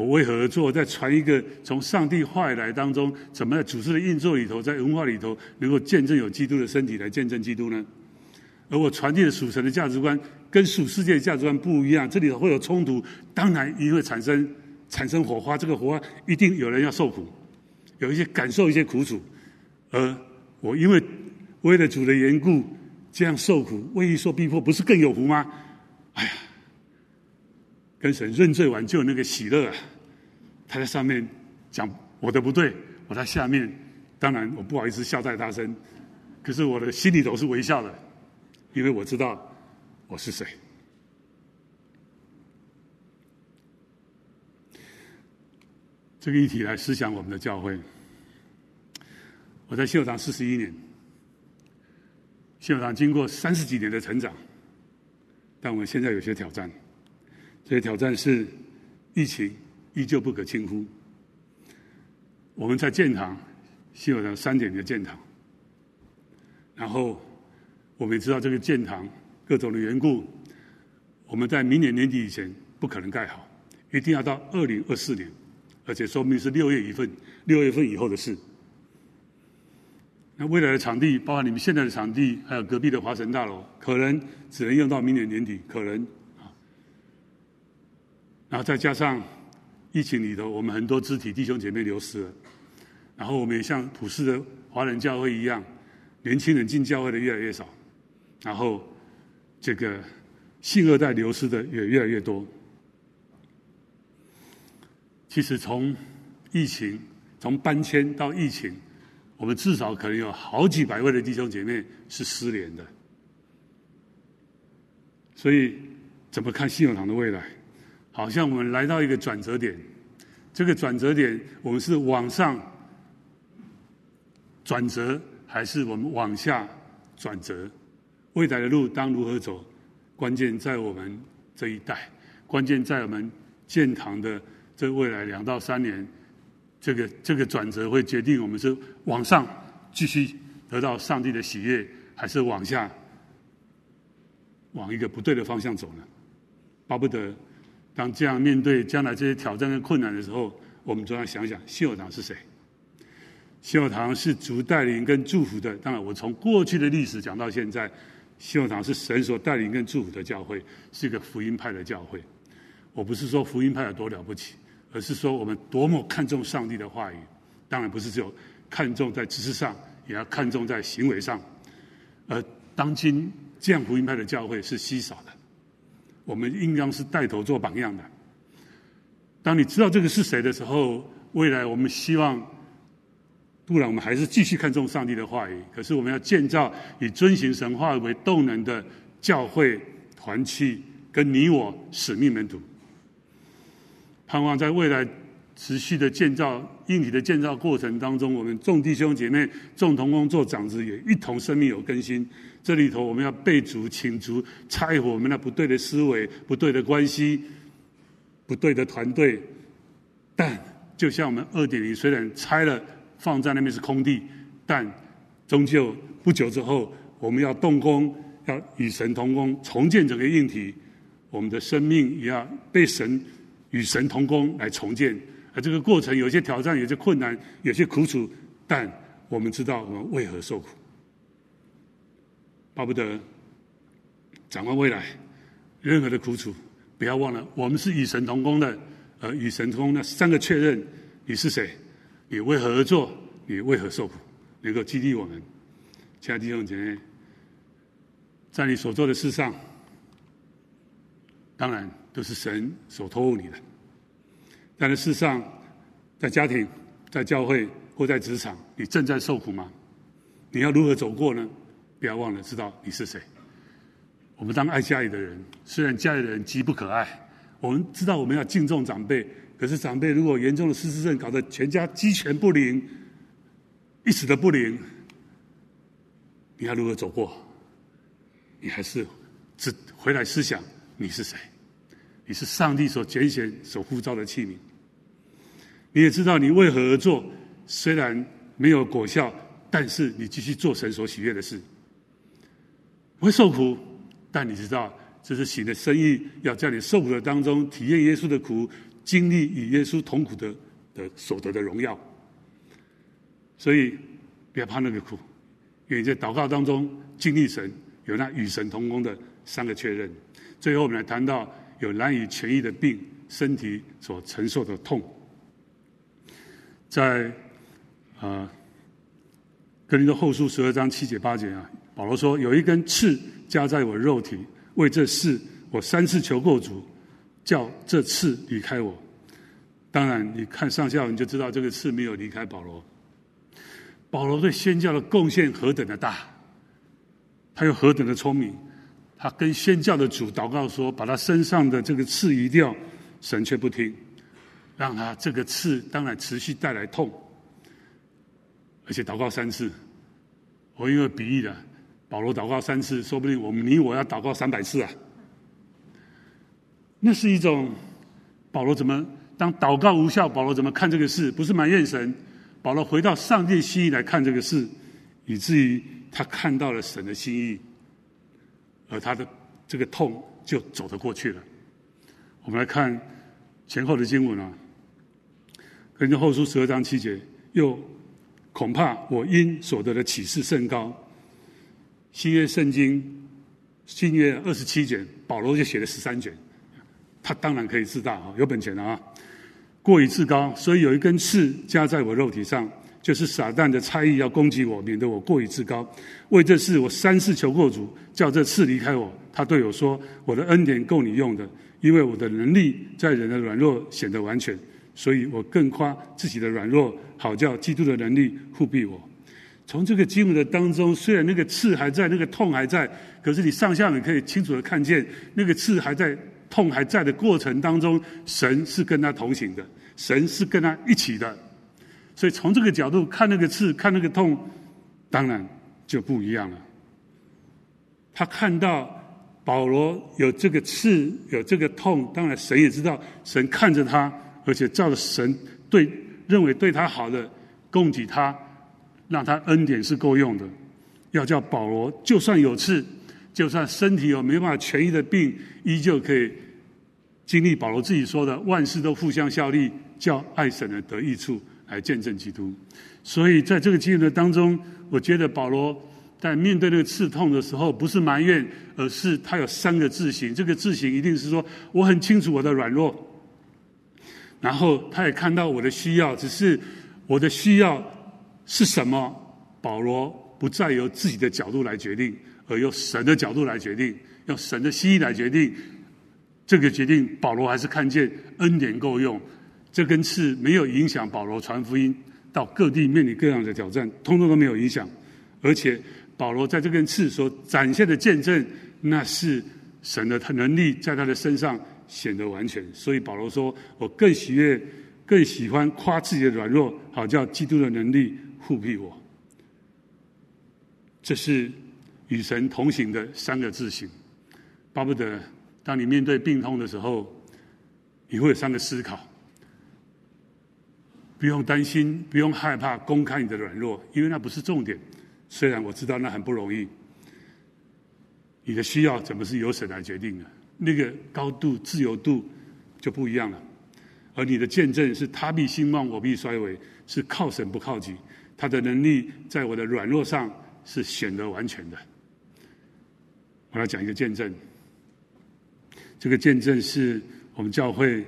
S4: 我为何而做？在传一个从上帝话语来当中，怎么在组织的运作里头，在文化里头，能够见证有基督的身体来见证基督呢？而我传递的属神的价值观，跟属世界的价值观不一样，这里头会有冲突，当然也会产生产生火花。这个火花一定有人要受苦，有一些感受一些苦楚。而我因为为了主的缘故，这样受苦，为义受逼迫，不是更有福吗？哎呀！跟神认罪完就有那个喜乐啊！他在上面讲我的不对，我在下面，当然我不好意思笑太大声，可是我的心里头是微笑的，因为我知道我是谁。这个议题来思想我们的教会。我在信友堂四十一年，信友堂经过三十几年的成长，但我们现在有些挑战。这挑战是疫情依旧不可轻忽。我们在建堂，希望堂三点的建堂，然后我们也知道这个建堂各种的缘故，我们在明年年底以前不可能盖好，一定要到二零二四年，而且说明是六月一份，六月份以后的事。那未来的场地，包括你们现在的场地，还有隔壁的华神大楼，可能只能用到明年年底，可能。然后再加上疫情里头，我们很多肢体弟兄姐妹流失了，然后我们也像普世的华人教会一样，年轻人进教会的越来越少，然后这个信二代流失的也越来越多。其实从疫情，从搬迁到疫情，我们至少可能有好几百位的弟兄姐妹是失联的。所以怎么看信友堂的未来？好像我们来到一个转折点，这个转折点，我们是往上转折，还是我们往下转折？未来的路当如何走？关键在我们这一代，关键在我们建堂的这未来两到三年，这个这个转折会决定我们是往上继续得到上帝的喜悦，还是往下往一个不对的方向走呢？巴不得。当这样面对将来这些挑战跟困难的时候，我们总要想想信友堂是谁？信友堂是主带领跟祝福的。当然，我从过去的历史讲到现在，信友堂是神所带领跟祝福的教会，是一个福音派的教会。我不是说福音派有多了不起，而是说我们多么看重上帝的话语，当然不是只有看重在知识上，也要看重在行为上。而当今这样福音派的教会是稀少的，我们应当是带头做榜样的。当你知道这个是谁的时候，未来我们希望，不然我们还是继续看重上帝的话语。可是我们要建造以遵行神话为动能的教会团契，跟你我使命门徒，盼望在未来持续的建造硬体的建造过程当中，我们众弟兄姐妹、众同工做长子，也一同生命有更新。这里头我们要备足请足拆毁我们那不对的思维、不对的关系、不对的团队。但就像我们二点零，虽然拆了放在那边是空地，但终究不久之后，我们要动工，要与神同工，重建整个硬体。我们的生命也要被神与神同工来重建，而这个过程有些挑战，有些困难，有些苦楚，但我们知道我们为何受苦。巴不得展望未来，任何的苦楚，不要忘了，我们是与神同工的，呃与神同工那三个确认：你是谁？你为何而做？你为何受苦？能够激励我们，亲爱的弟兄姐妹，在你所做的事上。当然都是神所托付你的，但是事实上，在家庭、在教会或在职场，你正在受苦吗？你要如何走过呢？不要忘了知道你是谁。我们当爱家里的人，虽然家里的人极不可爱，我们知道我们要敬重长辈，可是长辈如果严重的失智症，搞得全家鸡犬不宁，一死的不灵，你要如何走过？你还是只回来思想你是谁？你是上帝所拣选、所呼召的器皿。你也知道你为何而做，虽然没有果效，但是你继续做神所喜悦的事。会受苦，但你知道这是行的生意，要在你受苦的当中体验耶稣的苦，经历与耶稣同苦的的所得的荣耀。所以不要怕那个苦，愿意在祷告当中经历神，有那与神同工的三个确认。最后我们来谈到。有难以痊愈的病，身体所承受的痛，在啊，哥林多后书十二章七节八节啊，保罗说：“有一根刺加在我肉体，为这事我三次求过主，叫这刺离开我。”当然，你看上下文就知道这个刺没有离开保罗。保罗对宣教的贡献何等的大，他又何等的聪明。他跟宣教的主祷告说：“把他身上的这个刺移掉。”神却不听，让他这个刺当然持续带来痛，而且祷告三次。我因为比喻了，保罗祷告三次，说不定我们你我要祷告三百次啊。那是一种保罗怎么当祷告无效？保罗怎么看这个事？不是埋怨神，保罗回到上帝心意来看这个事，以至于他看到了神的心意。而他的这个痛就走得过去了。我们来看前后的经文啊，《哥林多后书》十二章七节，又恐怕我因所得的启示甚高。新约圣经新约二十七卷，保罗就写了十三卷，他当然可以自大啊，有本钱的啊，过于自高，所以有一根刺加在我肉体上。就是撒旦的差役要攻击我，免得我过于自高。为这事，我三次求过主，叫这刺离开我。他对我说：“我的恩典够你用的，因为我的能力在人的软弱显得完全。所以我更夸自己的软弱，好叫基督的能力护庇我。”从这个经文的当中，虽然那个刺还在，那个痛还在，可是你上下你可以清楚的看见，那个刺还在，痛还在的过程当中，神是跟他同行的，神是跟他一起的。所以从这个角度看那个刺，看那个痛，当然就不一样了。他看到保罗有这个刺，有这个痛，当然神也知道，神看着他，而且照着神对认为对他好的供给他，让他恩典是够用的。要叫保罗就算有刺，就算身体有没办法痊愈的病，依旧可以经历保罗自己说的万事都互相效力，叫爱神的得益处。来见证基督，所以在这个经历的当中，我觉得保罗在面对那个刺痛的时候，不是埋怨，而是他有三个自省。这个自省一定是说，我很清楚我的软弱，然后他也看到我的需要，只是我的需要是什么？保罗不再由自己的角度来决定，而由神的角度来决定，用神的心意来决定。这个决定，保罗还是看见恩典够用。这根刺没有影响保罗传福音到各地，面临各样的挑战，通通都没有影响。而且保罗在这根刺所展现的见证，那是神的能力在他的身上显得完全。所以保罗说：“我更喜悦。”更喜欢夸自己的软弱，好叫基督的能力护庇我。这是与神同行的三个字型。巴不得当你面对病痛的时候，你会有三个思考：不用担心，不用害怕公开你的软弱，因为那不是重点。虽然我知道那很不容易。你的需要怎么是由神来决定的？那个高度、自由度就不一样了。而你的见证是他必兴旺，我必衰微，是靠神不靠己。他的能力在我的软弱上是显得完全的。我要讲一个见证，这个见证是我们教会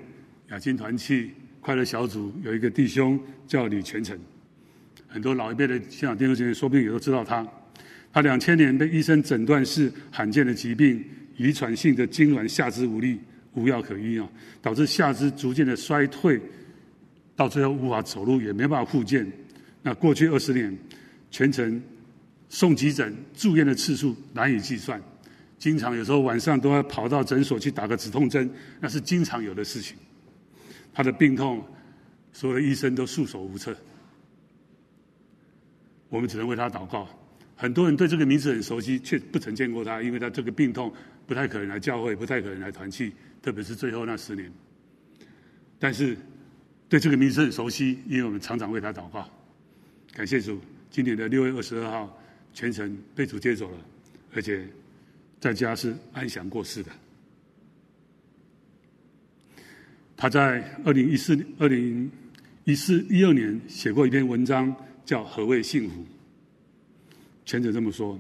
S4: 亚金团契快乐小组有一个弟兄叫李全成，很多老一辈的现场弟兄姐妹说不定也都知道他。他两千年被医生诊断是罕见的疾病，遗传性的痉挛下肢无力。无药可医啊，导致下肢逐渐的衰退，到最后无法走路，也没办法复健。那过去二十年，全程送急诊、住院的次数难以计算，经常有时候晚上都要跑到诊所去打个止痛针，那是经常有的事情。他的病痛，所有的医生都束手无策，我们只能为他祷告。很多人对这个名字很熟悉，却不曾见过他，因为他这个病痛不太可能来教会，不太可能来团契。特别是最后那十年，但是对这个名字很熟悉，因为我们常常为他祷告。感谢主，今年的六月二十二号，全程被主接走了，而且在家是安详过世的。他在二零一四、二零一四、一二年写过一篇文章，叫《何谓幸福》。全程这么说。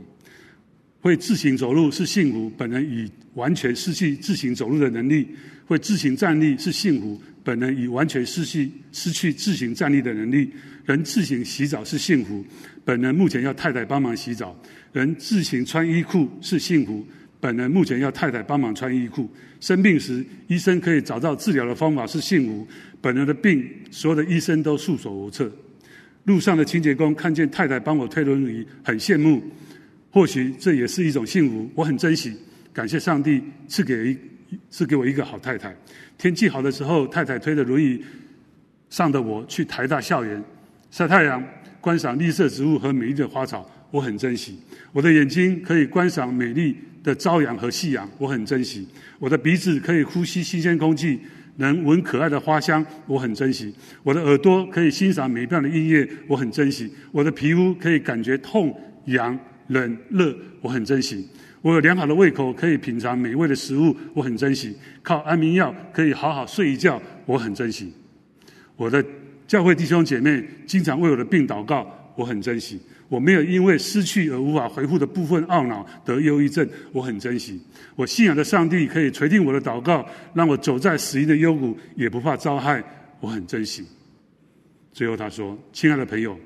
S4: 会自行走路是幸福，本人已完全失去自行走路的能力；会自行站立是幸福，本人已完全失去失去自行站立的能力；人自行洗澡是幸福，本人目前要太太帮忙洗澡；人自行穿衣裤是幸福，本人目前要太太帮忙穿衣裤；生病时医生可以找到治疗的方法是幸福，本人的病所有的医生都束手无策；路上的清洁工看见太太帮我推轮椅，很羡慕。或许这也是一种幸福，我很珍惜，感谢上帝赐给一赐给我一个好太太。天气好的时候，太太推着轮椅上的我去台大校园晒太阳，观赏绿色植物和美丽的花草，我很珍惜。我的眼睛可以观赏美丽的朝阳和夕阳，我很珍惜。我的鼻子可以呼吸新鲜空气，能闻可爱的花香，我很珍惜。我的耳朵可以欣赏美妙的音乐，我很珍惜。我的皮肤可以感觉痛痒。冷热，我很珍惜；我有良好的胃口，可以品尝美味的食物，我很珍惜；靠安眠药可以好好睡一觉，我很珍惜。我的教会弟兄姐妹经常为我的病祷告，我很珍惜。我没有因为失去而无法回复的部分懊恼得忧郁症，我很珍惜。我信仰的上帝可以垂听我的祷告，让我走在死荫的幽谷也不怕遭害，我很珍惜。最后他说：“亲爱的朋友，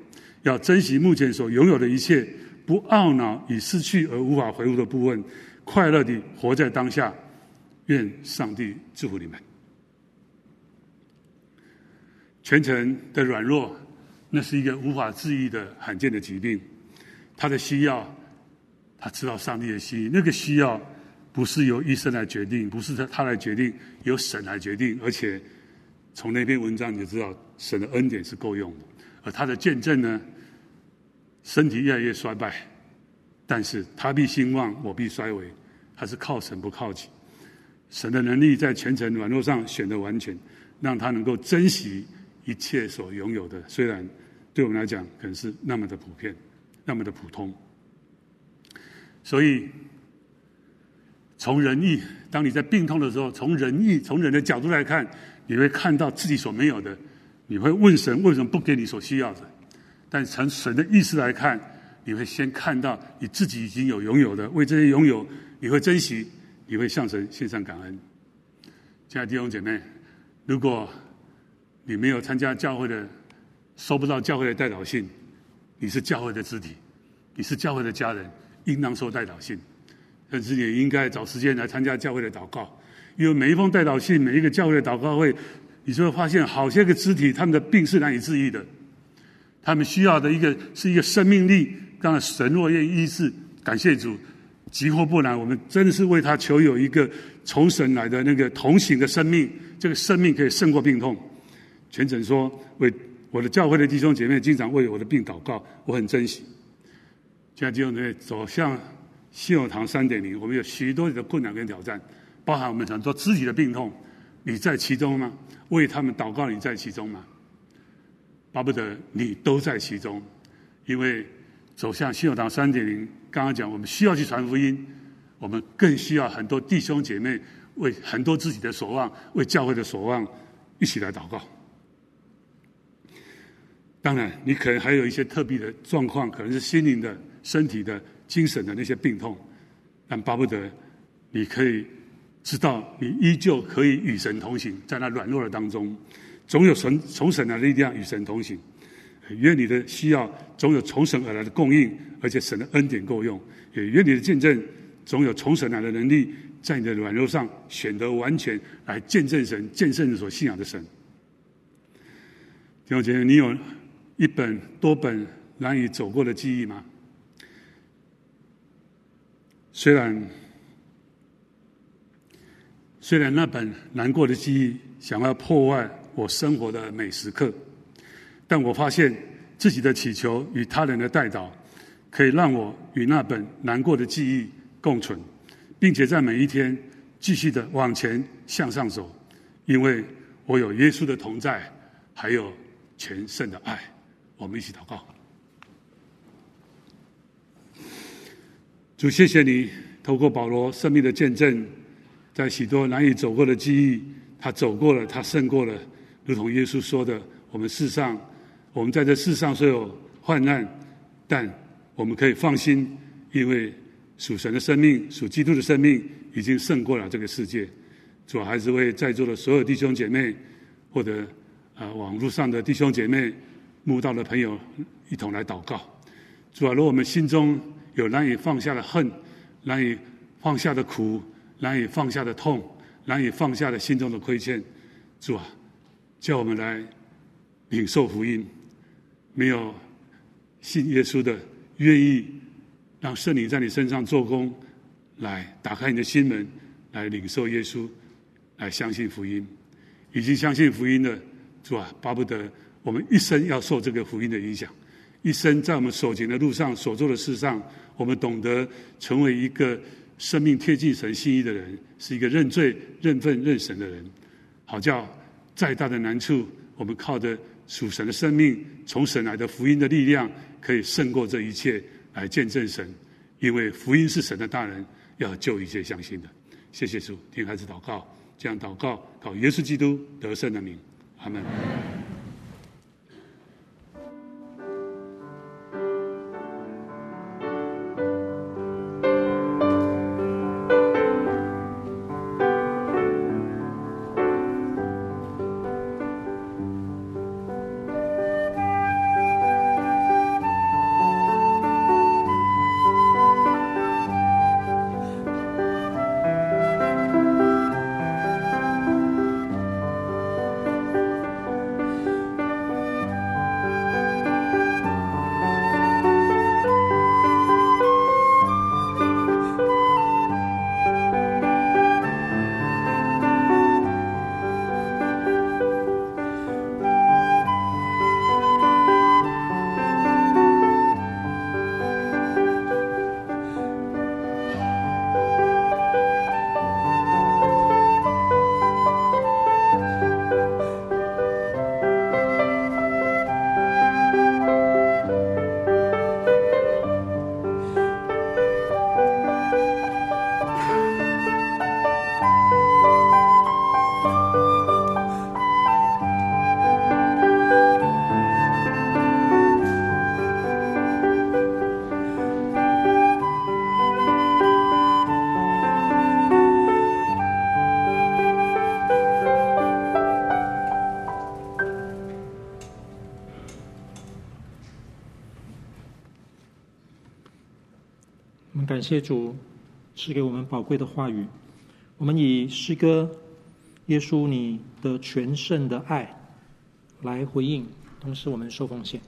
S4: 要珍惜目前所拥有的一切。”不懊恼已失去而无法回复的部分，快乐地活在当下。愿上帝祝福你们。全程的软弱，那是一个无法治愈的罕见的疾病。他的需要，他知道上帝的心意。那个需要不是由医生来决定，不是他他来决定，由神来决定。而且从那篇文章你就知道，神的恩典是够用的。而他的见证呢？身体越来越衰败，但是他必兴旺，我必衰微。他是靠神不靠己，神的能力在全程软弱上显得完全，让他能够珍惜一切所拥有的。虽然对我们来讲可能是那么的普遍，那么的普通。所以从仁义，当你在病痛的时候，从仁义，从人的角度来看，你会看到自己所没有的，你会问神为什么不给你所需要的。但从神的意思来看，你会先看到你自己已经有拥有的，为这些拥有，你会珍惜，你会向神献上感恩。亲爱的弟兄姐妹，如果你没有参加教会的收不到教会的代祷信，你是教会的肢体，你是教会的家人，应当收代祷信。但是也应该找时间来参加教会的祷告，因为每一封代祷信，每一个教会的祷告会，你就会发现，好些个肢体他们的病是难以治愈的，他们需要的一个是一个生命力。当然，神若愿医治，感谢主，急或不难，我们真的是为他求有一个从神来的那个同行的生命，这个生命可以胜过病痛。全程说为我的教会的弟兄姐妹经常为我的病祷告，我很珍惜。现在弟兄姐妹走向。信友堂三点零，我们有许多的困难跟挑战，包含我们很多肢体的病痛，你在其中吗？为他们祷告，你在其中吗？巴不得你都在其中，因为走向信友堂三点零，刚刚讲我们需要去传福音，我们更需要很多弟兄姐妹为很多自己的所望，为教会的所望一起来祷告。当然，你可能还有一些特别的状况，可能是心灵的、身体的。精神的那些病痛，但巴不得你可以知道，你依旧可以与神同行，在那软弱的当中，总有神从神来的力量与神同行。愿你的需要总有从神而来的供应，而且神的恩典够用。也愿你的见证总有从神来的能力，在你的软弱上选得完全，来见证神，见证你所信仰的神。弟兄姐妹，你有一本多本难以走过的记忆吗？虽然，虽然那本难过的记忆想要破坏我生活的每时刻，但我发现自己的祈求与他人的代祷，可以让我与那本难过的记忆共存，并且在每一天继续的往前向上走，因为我有耶稣的同在，还有全胜的爱。我们一起祷告。主，谢谢你透过保罗生命的见证，在许多难以走过的记忆，他走过了，他胜过了。如同耶稣说的：“我们世上，我们在这世上虽有患难，但我们可以放心，因为属神的生命、属基督的生命已经胜过了这个世界。”主，还是为在座的所有弟兄姐妹，或者啊、呃、网络上的弟兄姐妹、慕道的朋友一同来祷告。主啊，如果我们心中，有难以放下的恨，难以放下的苦，难以放下的痛，难以放下的心中的亏欠，主啊，叫我们来领受福音。没有信耶稣的，愿意让圣灵在你身上做工，来打开你的心门，来领受耶稣，来相信福音。已经相信福音的，主啊，巴不得我们一生要受这个福音的影响，一生在我们所行的路上所做的事上。我们懂得成为一个生命贴近神心意的人，是一个认罪、认份、认神的人。好叫再大的难处，我们靠着属神的生命，从神来的福音的力量，可以胜过这一切，来见证神。因为福音是神的大人，要救一切相信的。谢谢主，听孩子祷告，这样祷告，靠耶稣基督得胜的名，阿
S2: 门。谢主赐给我们宝贵的话语，我们以诗歌耶稣你的全盛的爱来回应，同时我们受奉献。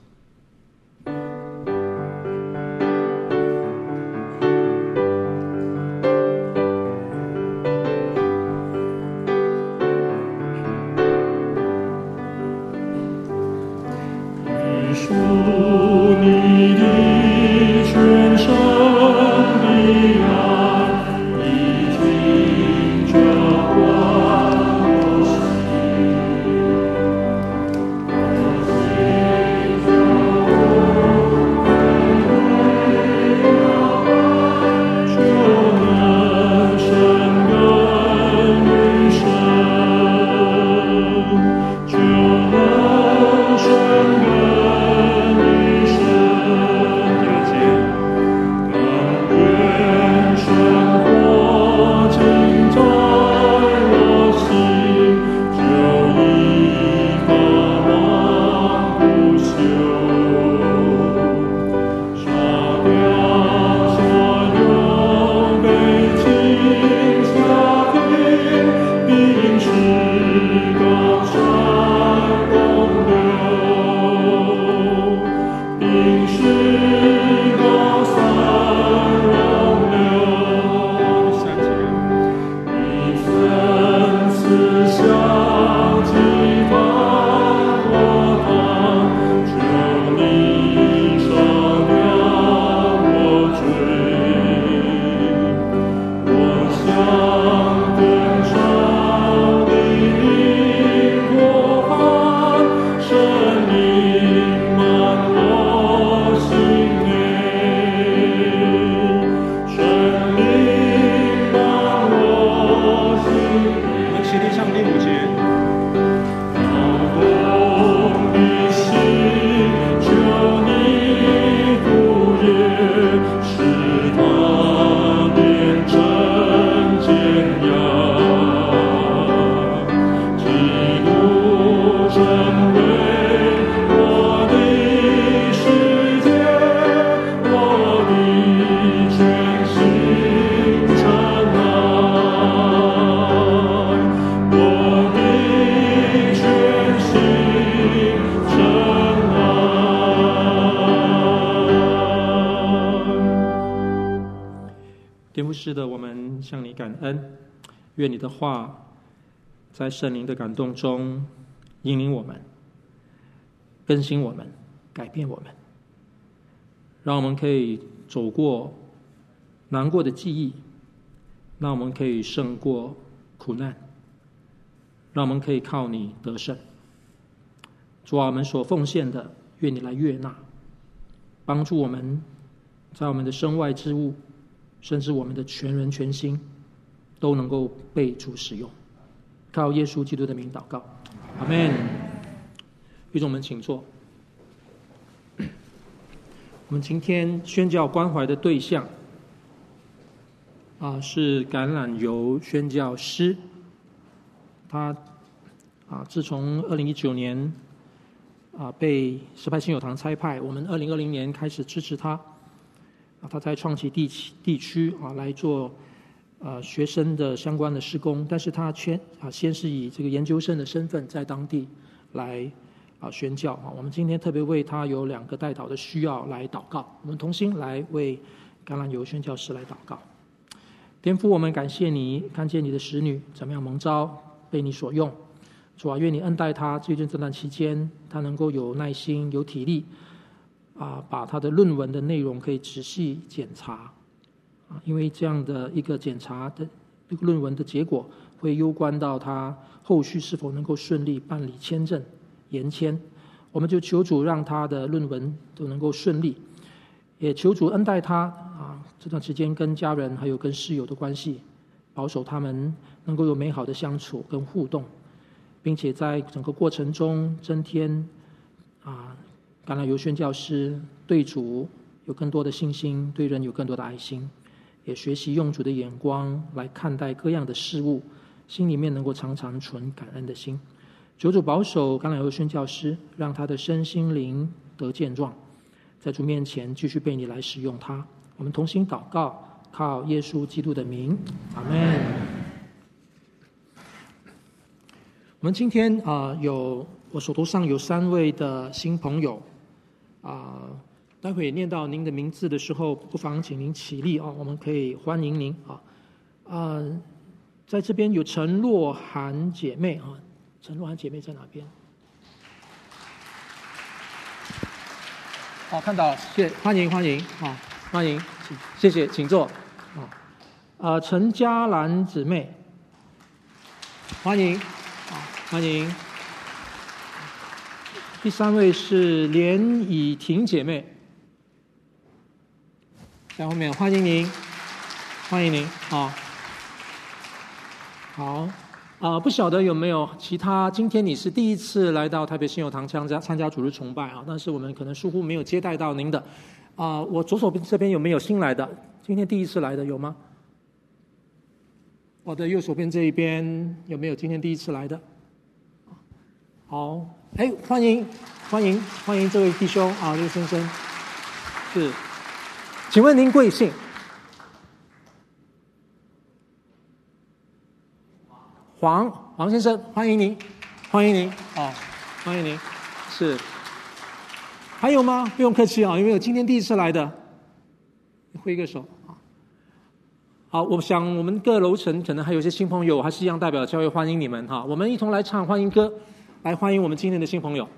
S2: 感恩愿你的话在圣灵的感动中引领我们、更新我们、改变我们，让我们可以走过难过的记忆，让我们可以胜过苦难，让我们可以靠你得胜。主啊，我们所奉献的，愿你来悦纳，帮助我们在我们的身外之物，甚至我们的全人全心。都能够被主使用，靠耶稣基督的名祷告，阿门。弟兄们，请坐。我们今天宣教关怀的对象啊，是橄榄油宣教师。他啊，自从二零一九年啊被石牌信友堂差派，我们二零二零年开始支持他啊，他在创奇地区地区啊来做。呃，学生的相关的施工，但是他先啊，先是以这个研究生的身份在当地来啊宣教啊。我们今天特别为他有两个代祷的需要来祷告，我们同心来为橄榄油宣教师来祷告。天父，我们感谢你，看见你的使女怎么样蒙召被你所用，主啊，愿你恩待他最近这段期间，他能够有耐心、有体力啊，把他的论文的内容可以仔细检查。啊，因为这样的一个检查的这个论文的结果，会攸关到他后续是否能够顺利办理签证延签。我们就求主让他的论文都能够顺利，也求主恩待他啊，这段时间跟家人还有跟室友的关系，保守他们能够有美好的相处跟互动，并且在整个过程中增添啊，橄榄油宣教师对主有更多的信心，对人有更多的爱心。也学习用主的眼光来看待各样的事物，心里面能够常常存感恩的心。求主保守橄榄油宣教师，让他的身心灵得健壮，在主面前继续被你来使用他。
S3: 我们同心祷告，靠耶稣基督的名，阿门。我们今天啊、有我手头上有三位的新朋友啊、待会念到您的名字的时候，不妨请您起立啊、哦，我们可以欢迎您啊。啊、呃，在这边有陈若涵姐妹啊，陈若涵姐妹在哪边？好、看到了，谢欢迎欢迎啊。欢迎，谢谢，请坐。啊，呃，陈嘉兰姊妹，欢迎，啊，欢迎。第三位是连以婷姐妹，在后面，欢迎您，欢迎您，啊，好，啊、不晓得有没有其他？今天你是第一次来到台北信友堂参加参加主日崇拜啊，但是我们可能疏忽没有接待到您的。啊，我左手边这边有没有新来的？今天第一次来的有吗？我的右手边这一边有没有今天第一次来的？好，哎，欢迎，欢迎，欢迎这位弟兄啊，这位先生，是，请问您贵姓？黄，黄先生，欢迎您，欢迎您，啊，欢迎您，是。还有吗？不用客气啊，有没有今天第一次来的？挥个手啊！好，我想我们各楼层可能还有一些新朋友，还是一样代表教会欢迎你们哈。我们一同来唱欢迎歌，来欢迎我们今天的新朋友。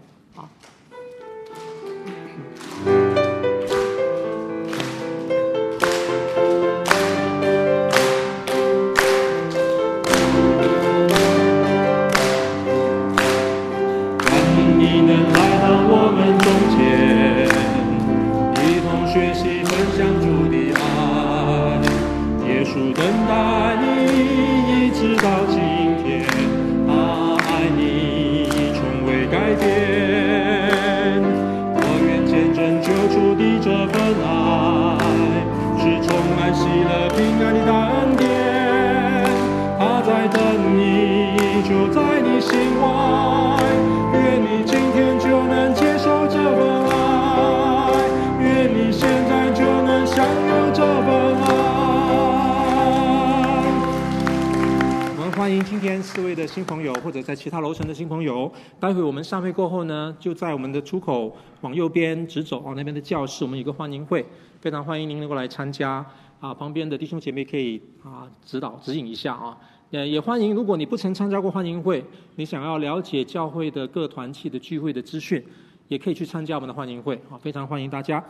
S3: 今天四位的新朋友或者在其他楼层的新朋友，待会我们散会过后呢，就在我们的出口往右边直走，往那边的教室，我们有个欢迎会，非常欢迎您能够来参加啊！旁边的弟兄姐妹可以啊指导指引一下啊，也也欢迎，如果你不曾参加过欢迎会，你想要了解教会的各团契的聚会的资讯，也可以去参加我们的欢迎会啊！非常欢迎大家。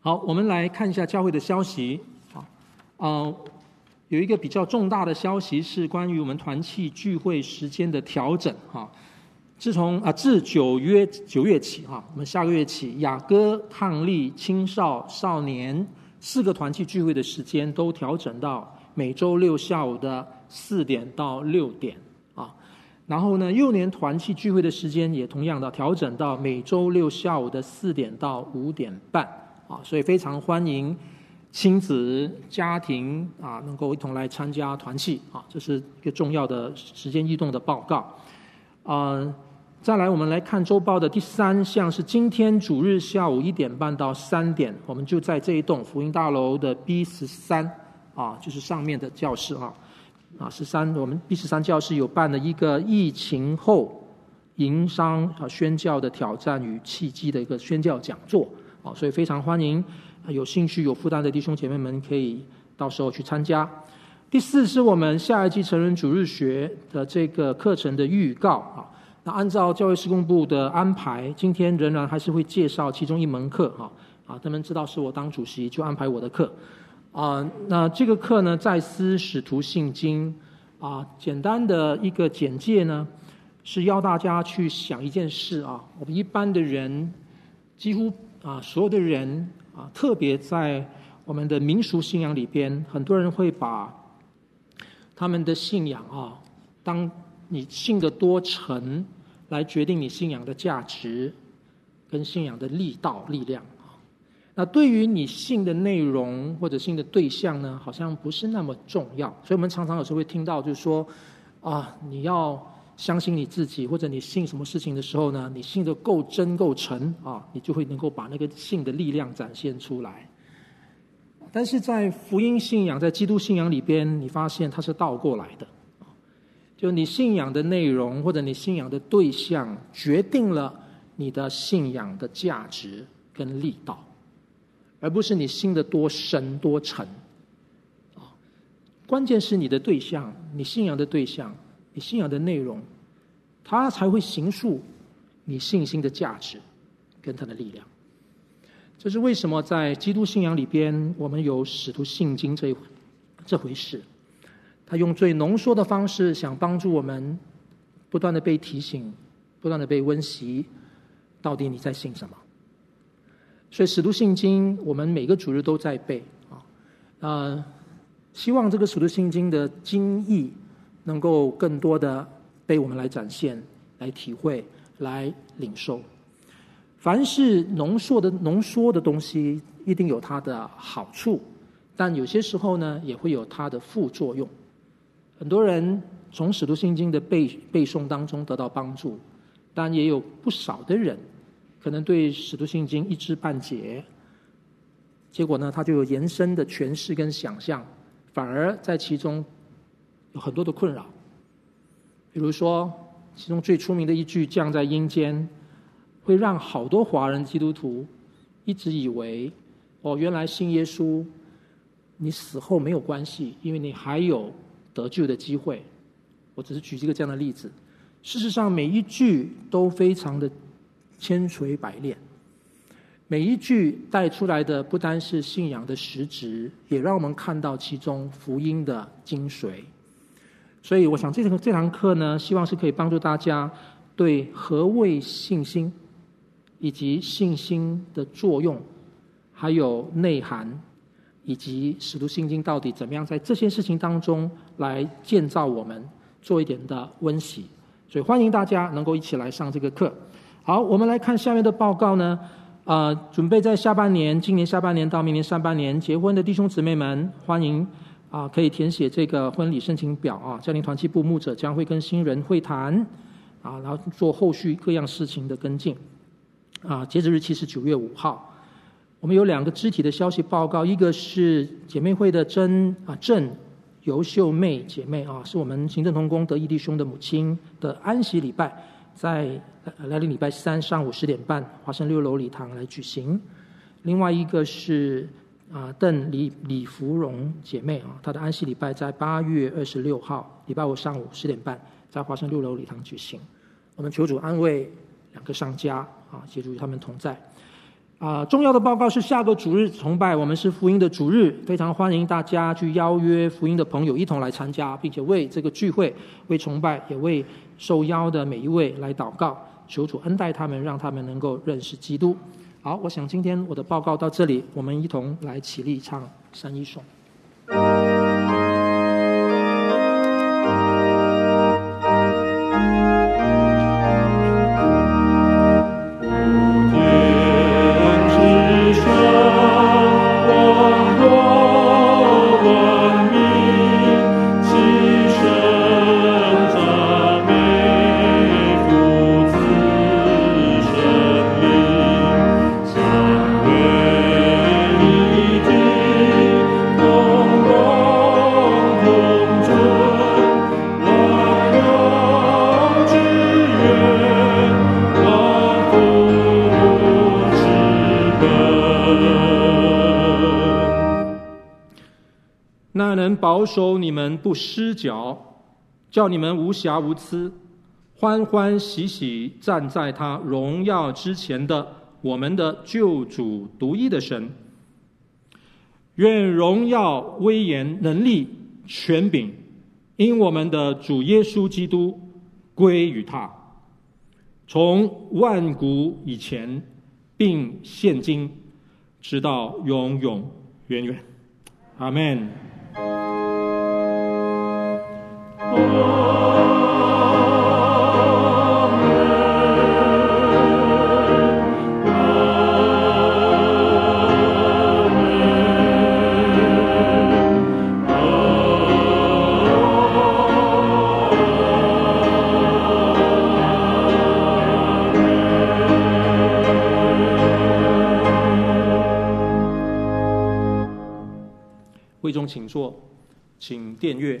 S3: 好，我们来看一下教会的消息啊，嗯。有一个比较重大的消息是关于我们团契聚会时间的调整哈。自从啊自九月九月起哈，我们下个月起雅歌、抗力、青少、少年四个团契聚会的时间都调整到每周六下午的四点到六点啊。然后呢，幼年团契聚会的时间也同样的调整到每周六下午的四点到五点半啊。所以非常欢迎。亲子家庭啊，能够一同来参加团契啊，这是一个重要的时间异动的报告。啊，再来我们来看周报的第三项是今天主日下午一点半到三点，我们就在这一栋福音大楼的 B 十三啊，就是上面的教室啊，啊十三，我们 B 十三教室有办了一个疫情后营商啊宣教的挑战与契机的一个宣教讲座啊，所以非常欢迎。有兴趣、有负担的弟兄姐妹们，可以到时候去参加。第四是我们下一季成人主日学的这个课程的预告啊。那按照教育事工部的安排，今天仍然还是会介绍其中一门课哈啊。他们知道是我当主席，就安排我的课啊。那这个课呢，在思使徒信经啊，简单的一个简介呢，是要大家去想一件事啊。我们一般的人，几乎啊，所有的人。啊，特别在我们的民俗信仰里边，很多人会把他们的信仰啊，当你信的多诚，来决定你信仰的价值跟信仰的力道力量啊。那对于你信的内容或者信的对象呢，好像不是那么重要。所以我们常常有时候会听到，就是说啊，你要。相信你自己，或者你信什么事情的时候呢？你信得够真够诚啊，你就会能够把那个信的力量展现出来。但是在福音信仰、在基督信仰里边，你发现它是倒过来的。就你信仰的内容或者你信仰的对象，决定了你的信仰的价值跟力道，而不是你信的多深多沉。啊，关键是你的对象，你信仰的对象，你信仰的内容，他才会形塑你信心的价值跟他的力量。这是为什么在基督信仰里边，我们有使徒信经这一回这回事。他用最浓缩的方式，想帮助我们不断的被提醒，不断的被温习，到底你在信什么？所以《使徒信经》，我们每个主日都在背啊，呃，希望这个《使徒信经》的经义能够更多的被我们来展现、来体会、来领受。凡是浓缩的浓缩的东西，一定有它的好处，但有些时候呢，也会有它的副作用。很多人从《使徒信经》的背背诵当中得到帮助，但也有不少的人可能对《使徒信经》一知半解，结果呢，他就有延伸的诠释跟想象，反而在其中有很多的困扰。比如说，其中最出名的一句“降在阴间”，会让好多华人基督徒一直以为，哦，原来信耶稣，你死后没有关系，因为你还有。得救的机会，我只是举一个这样的例子。事实上，每一句都非常的千锤百炼，每一句带出来的不单是信仰的实质，也让我们看到其中福音的精髓。所以，我想这堂这堂课呢，希望是可以帮助大家对何谓信心，以及信心的作用，还有内涵。以及使徒信经到底怎么样在这些事情当中来建造我们，做一点的温习，所以欢迎大家能够一起来上这个课。好，我们来看下面的报告呢。呃，准备在下半年，今年下半年到明年上半年结婚的弟兄姊妹们，欢迎啊、可以填写这个婚礼申请表啊。家庭团契部牧者将会跟新人会谈啊，然后做后续各样事情的跟进啊。截止日期是九月五号。我们有两个肢体的消息报告，一个是姐妹会的真啊郑尤秀妹姐妹啊，是我们行政同工得意弟兄的母亲的安息礼拜，在来临礼拜三上午十点半，华盛六楼礼堂来举行。另外一个是啊邓李李芙蓉姐妹啊，她的安息礼拜在八月二十六号礼拜五上午十点半，在华盛六楼礼堂举行。我们求主安慰两个商家啊，协助他们同在。啊，重要的报告是下个主日崇拜，我们是福音的主日，非常欢迎大家去邀约福音的朋友一同来参加，并且为这个聚会、为崇拜，也为受邀的每一位来祷告，求主恩待他们，让他们能够认识基督。好，我想今天我的报告到这里，我们一同来起立唱三一颂。保守你们不失脚，叫你们无瑕无疵，欢欢喜喜站在他荣耀之前的我们的救主独一的神，愿荣耀、威严、能力、权柄，因我们的主耶稣基督归于他，从万古以前，并现今，直到永永远远。阿
S2: 门。哦，魏忠，请坐，
S1: 请电乐。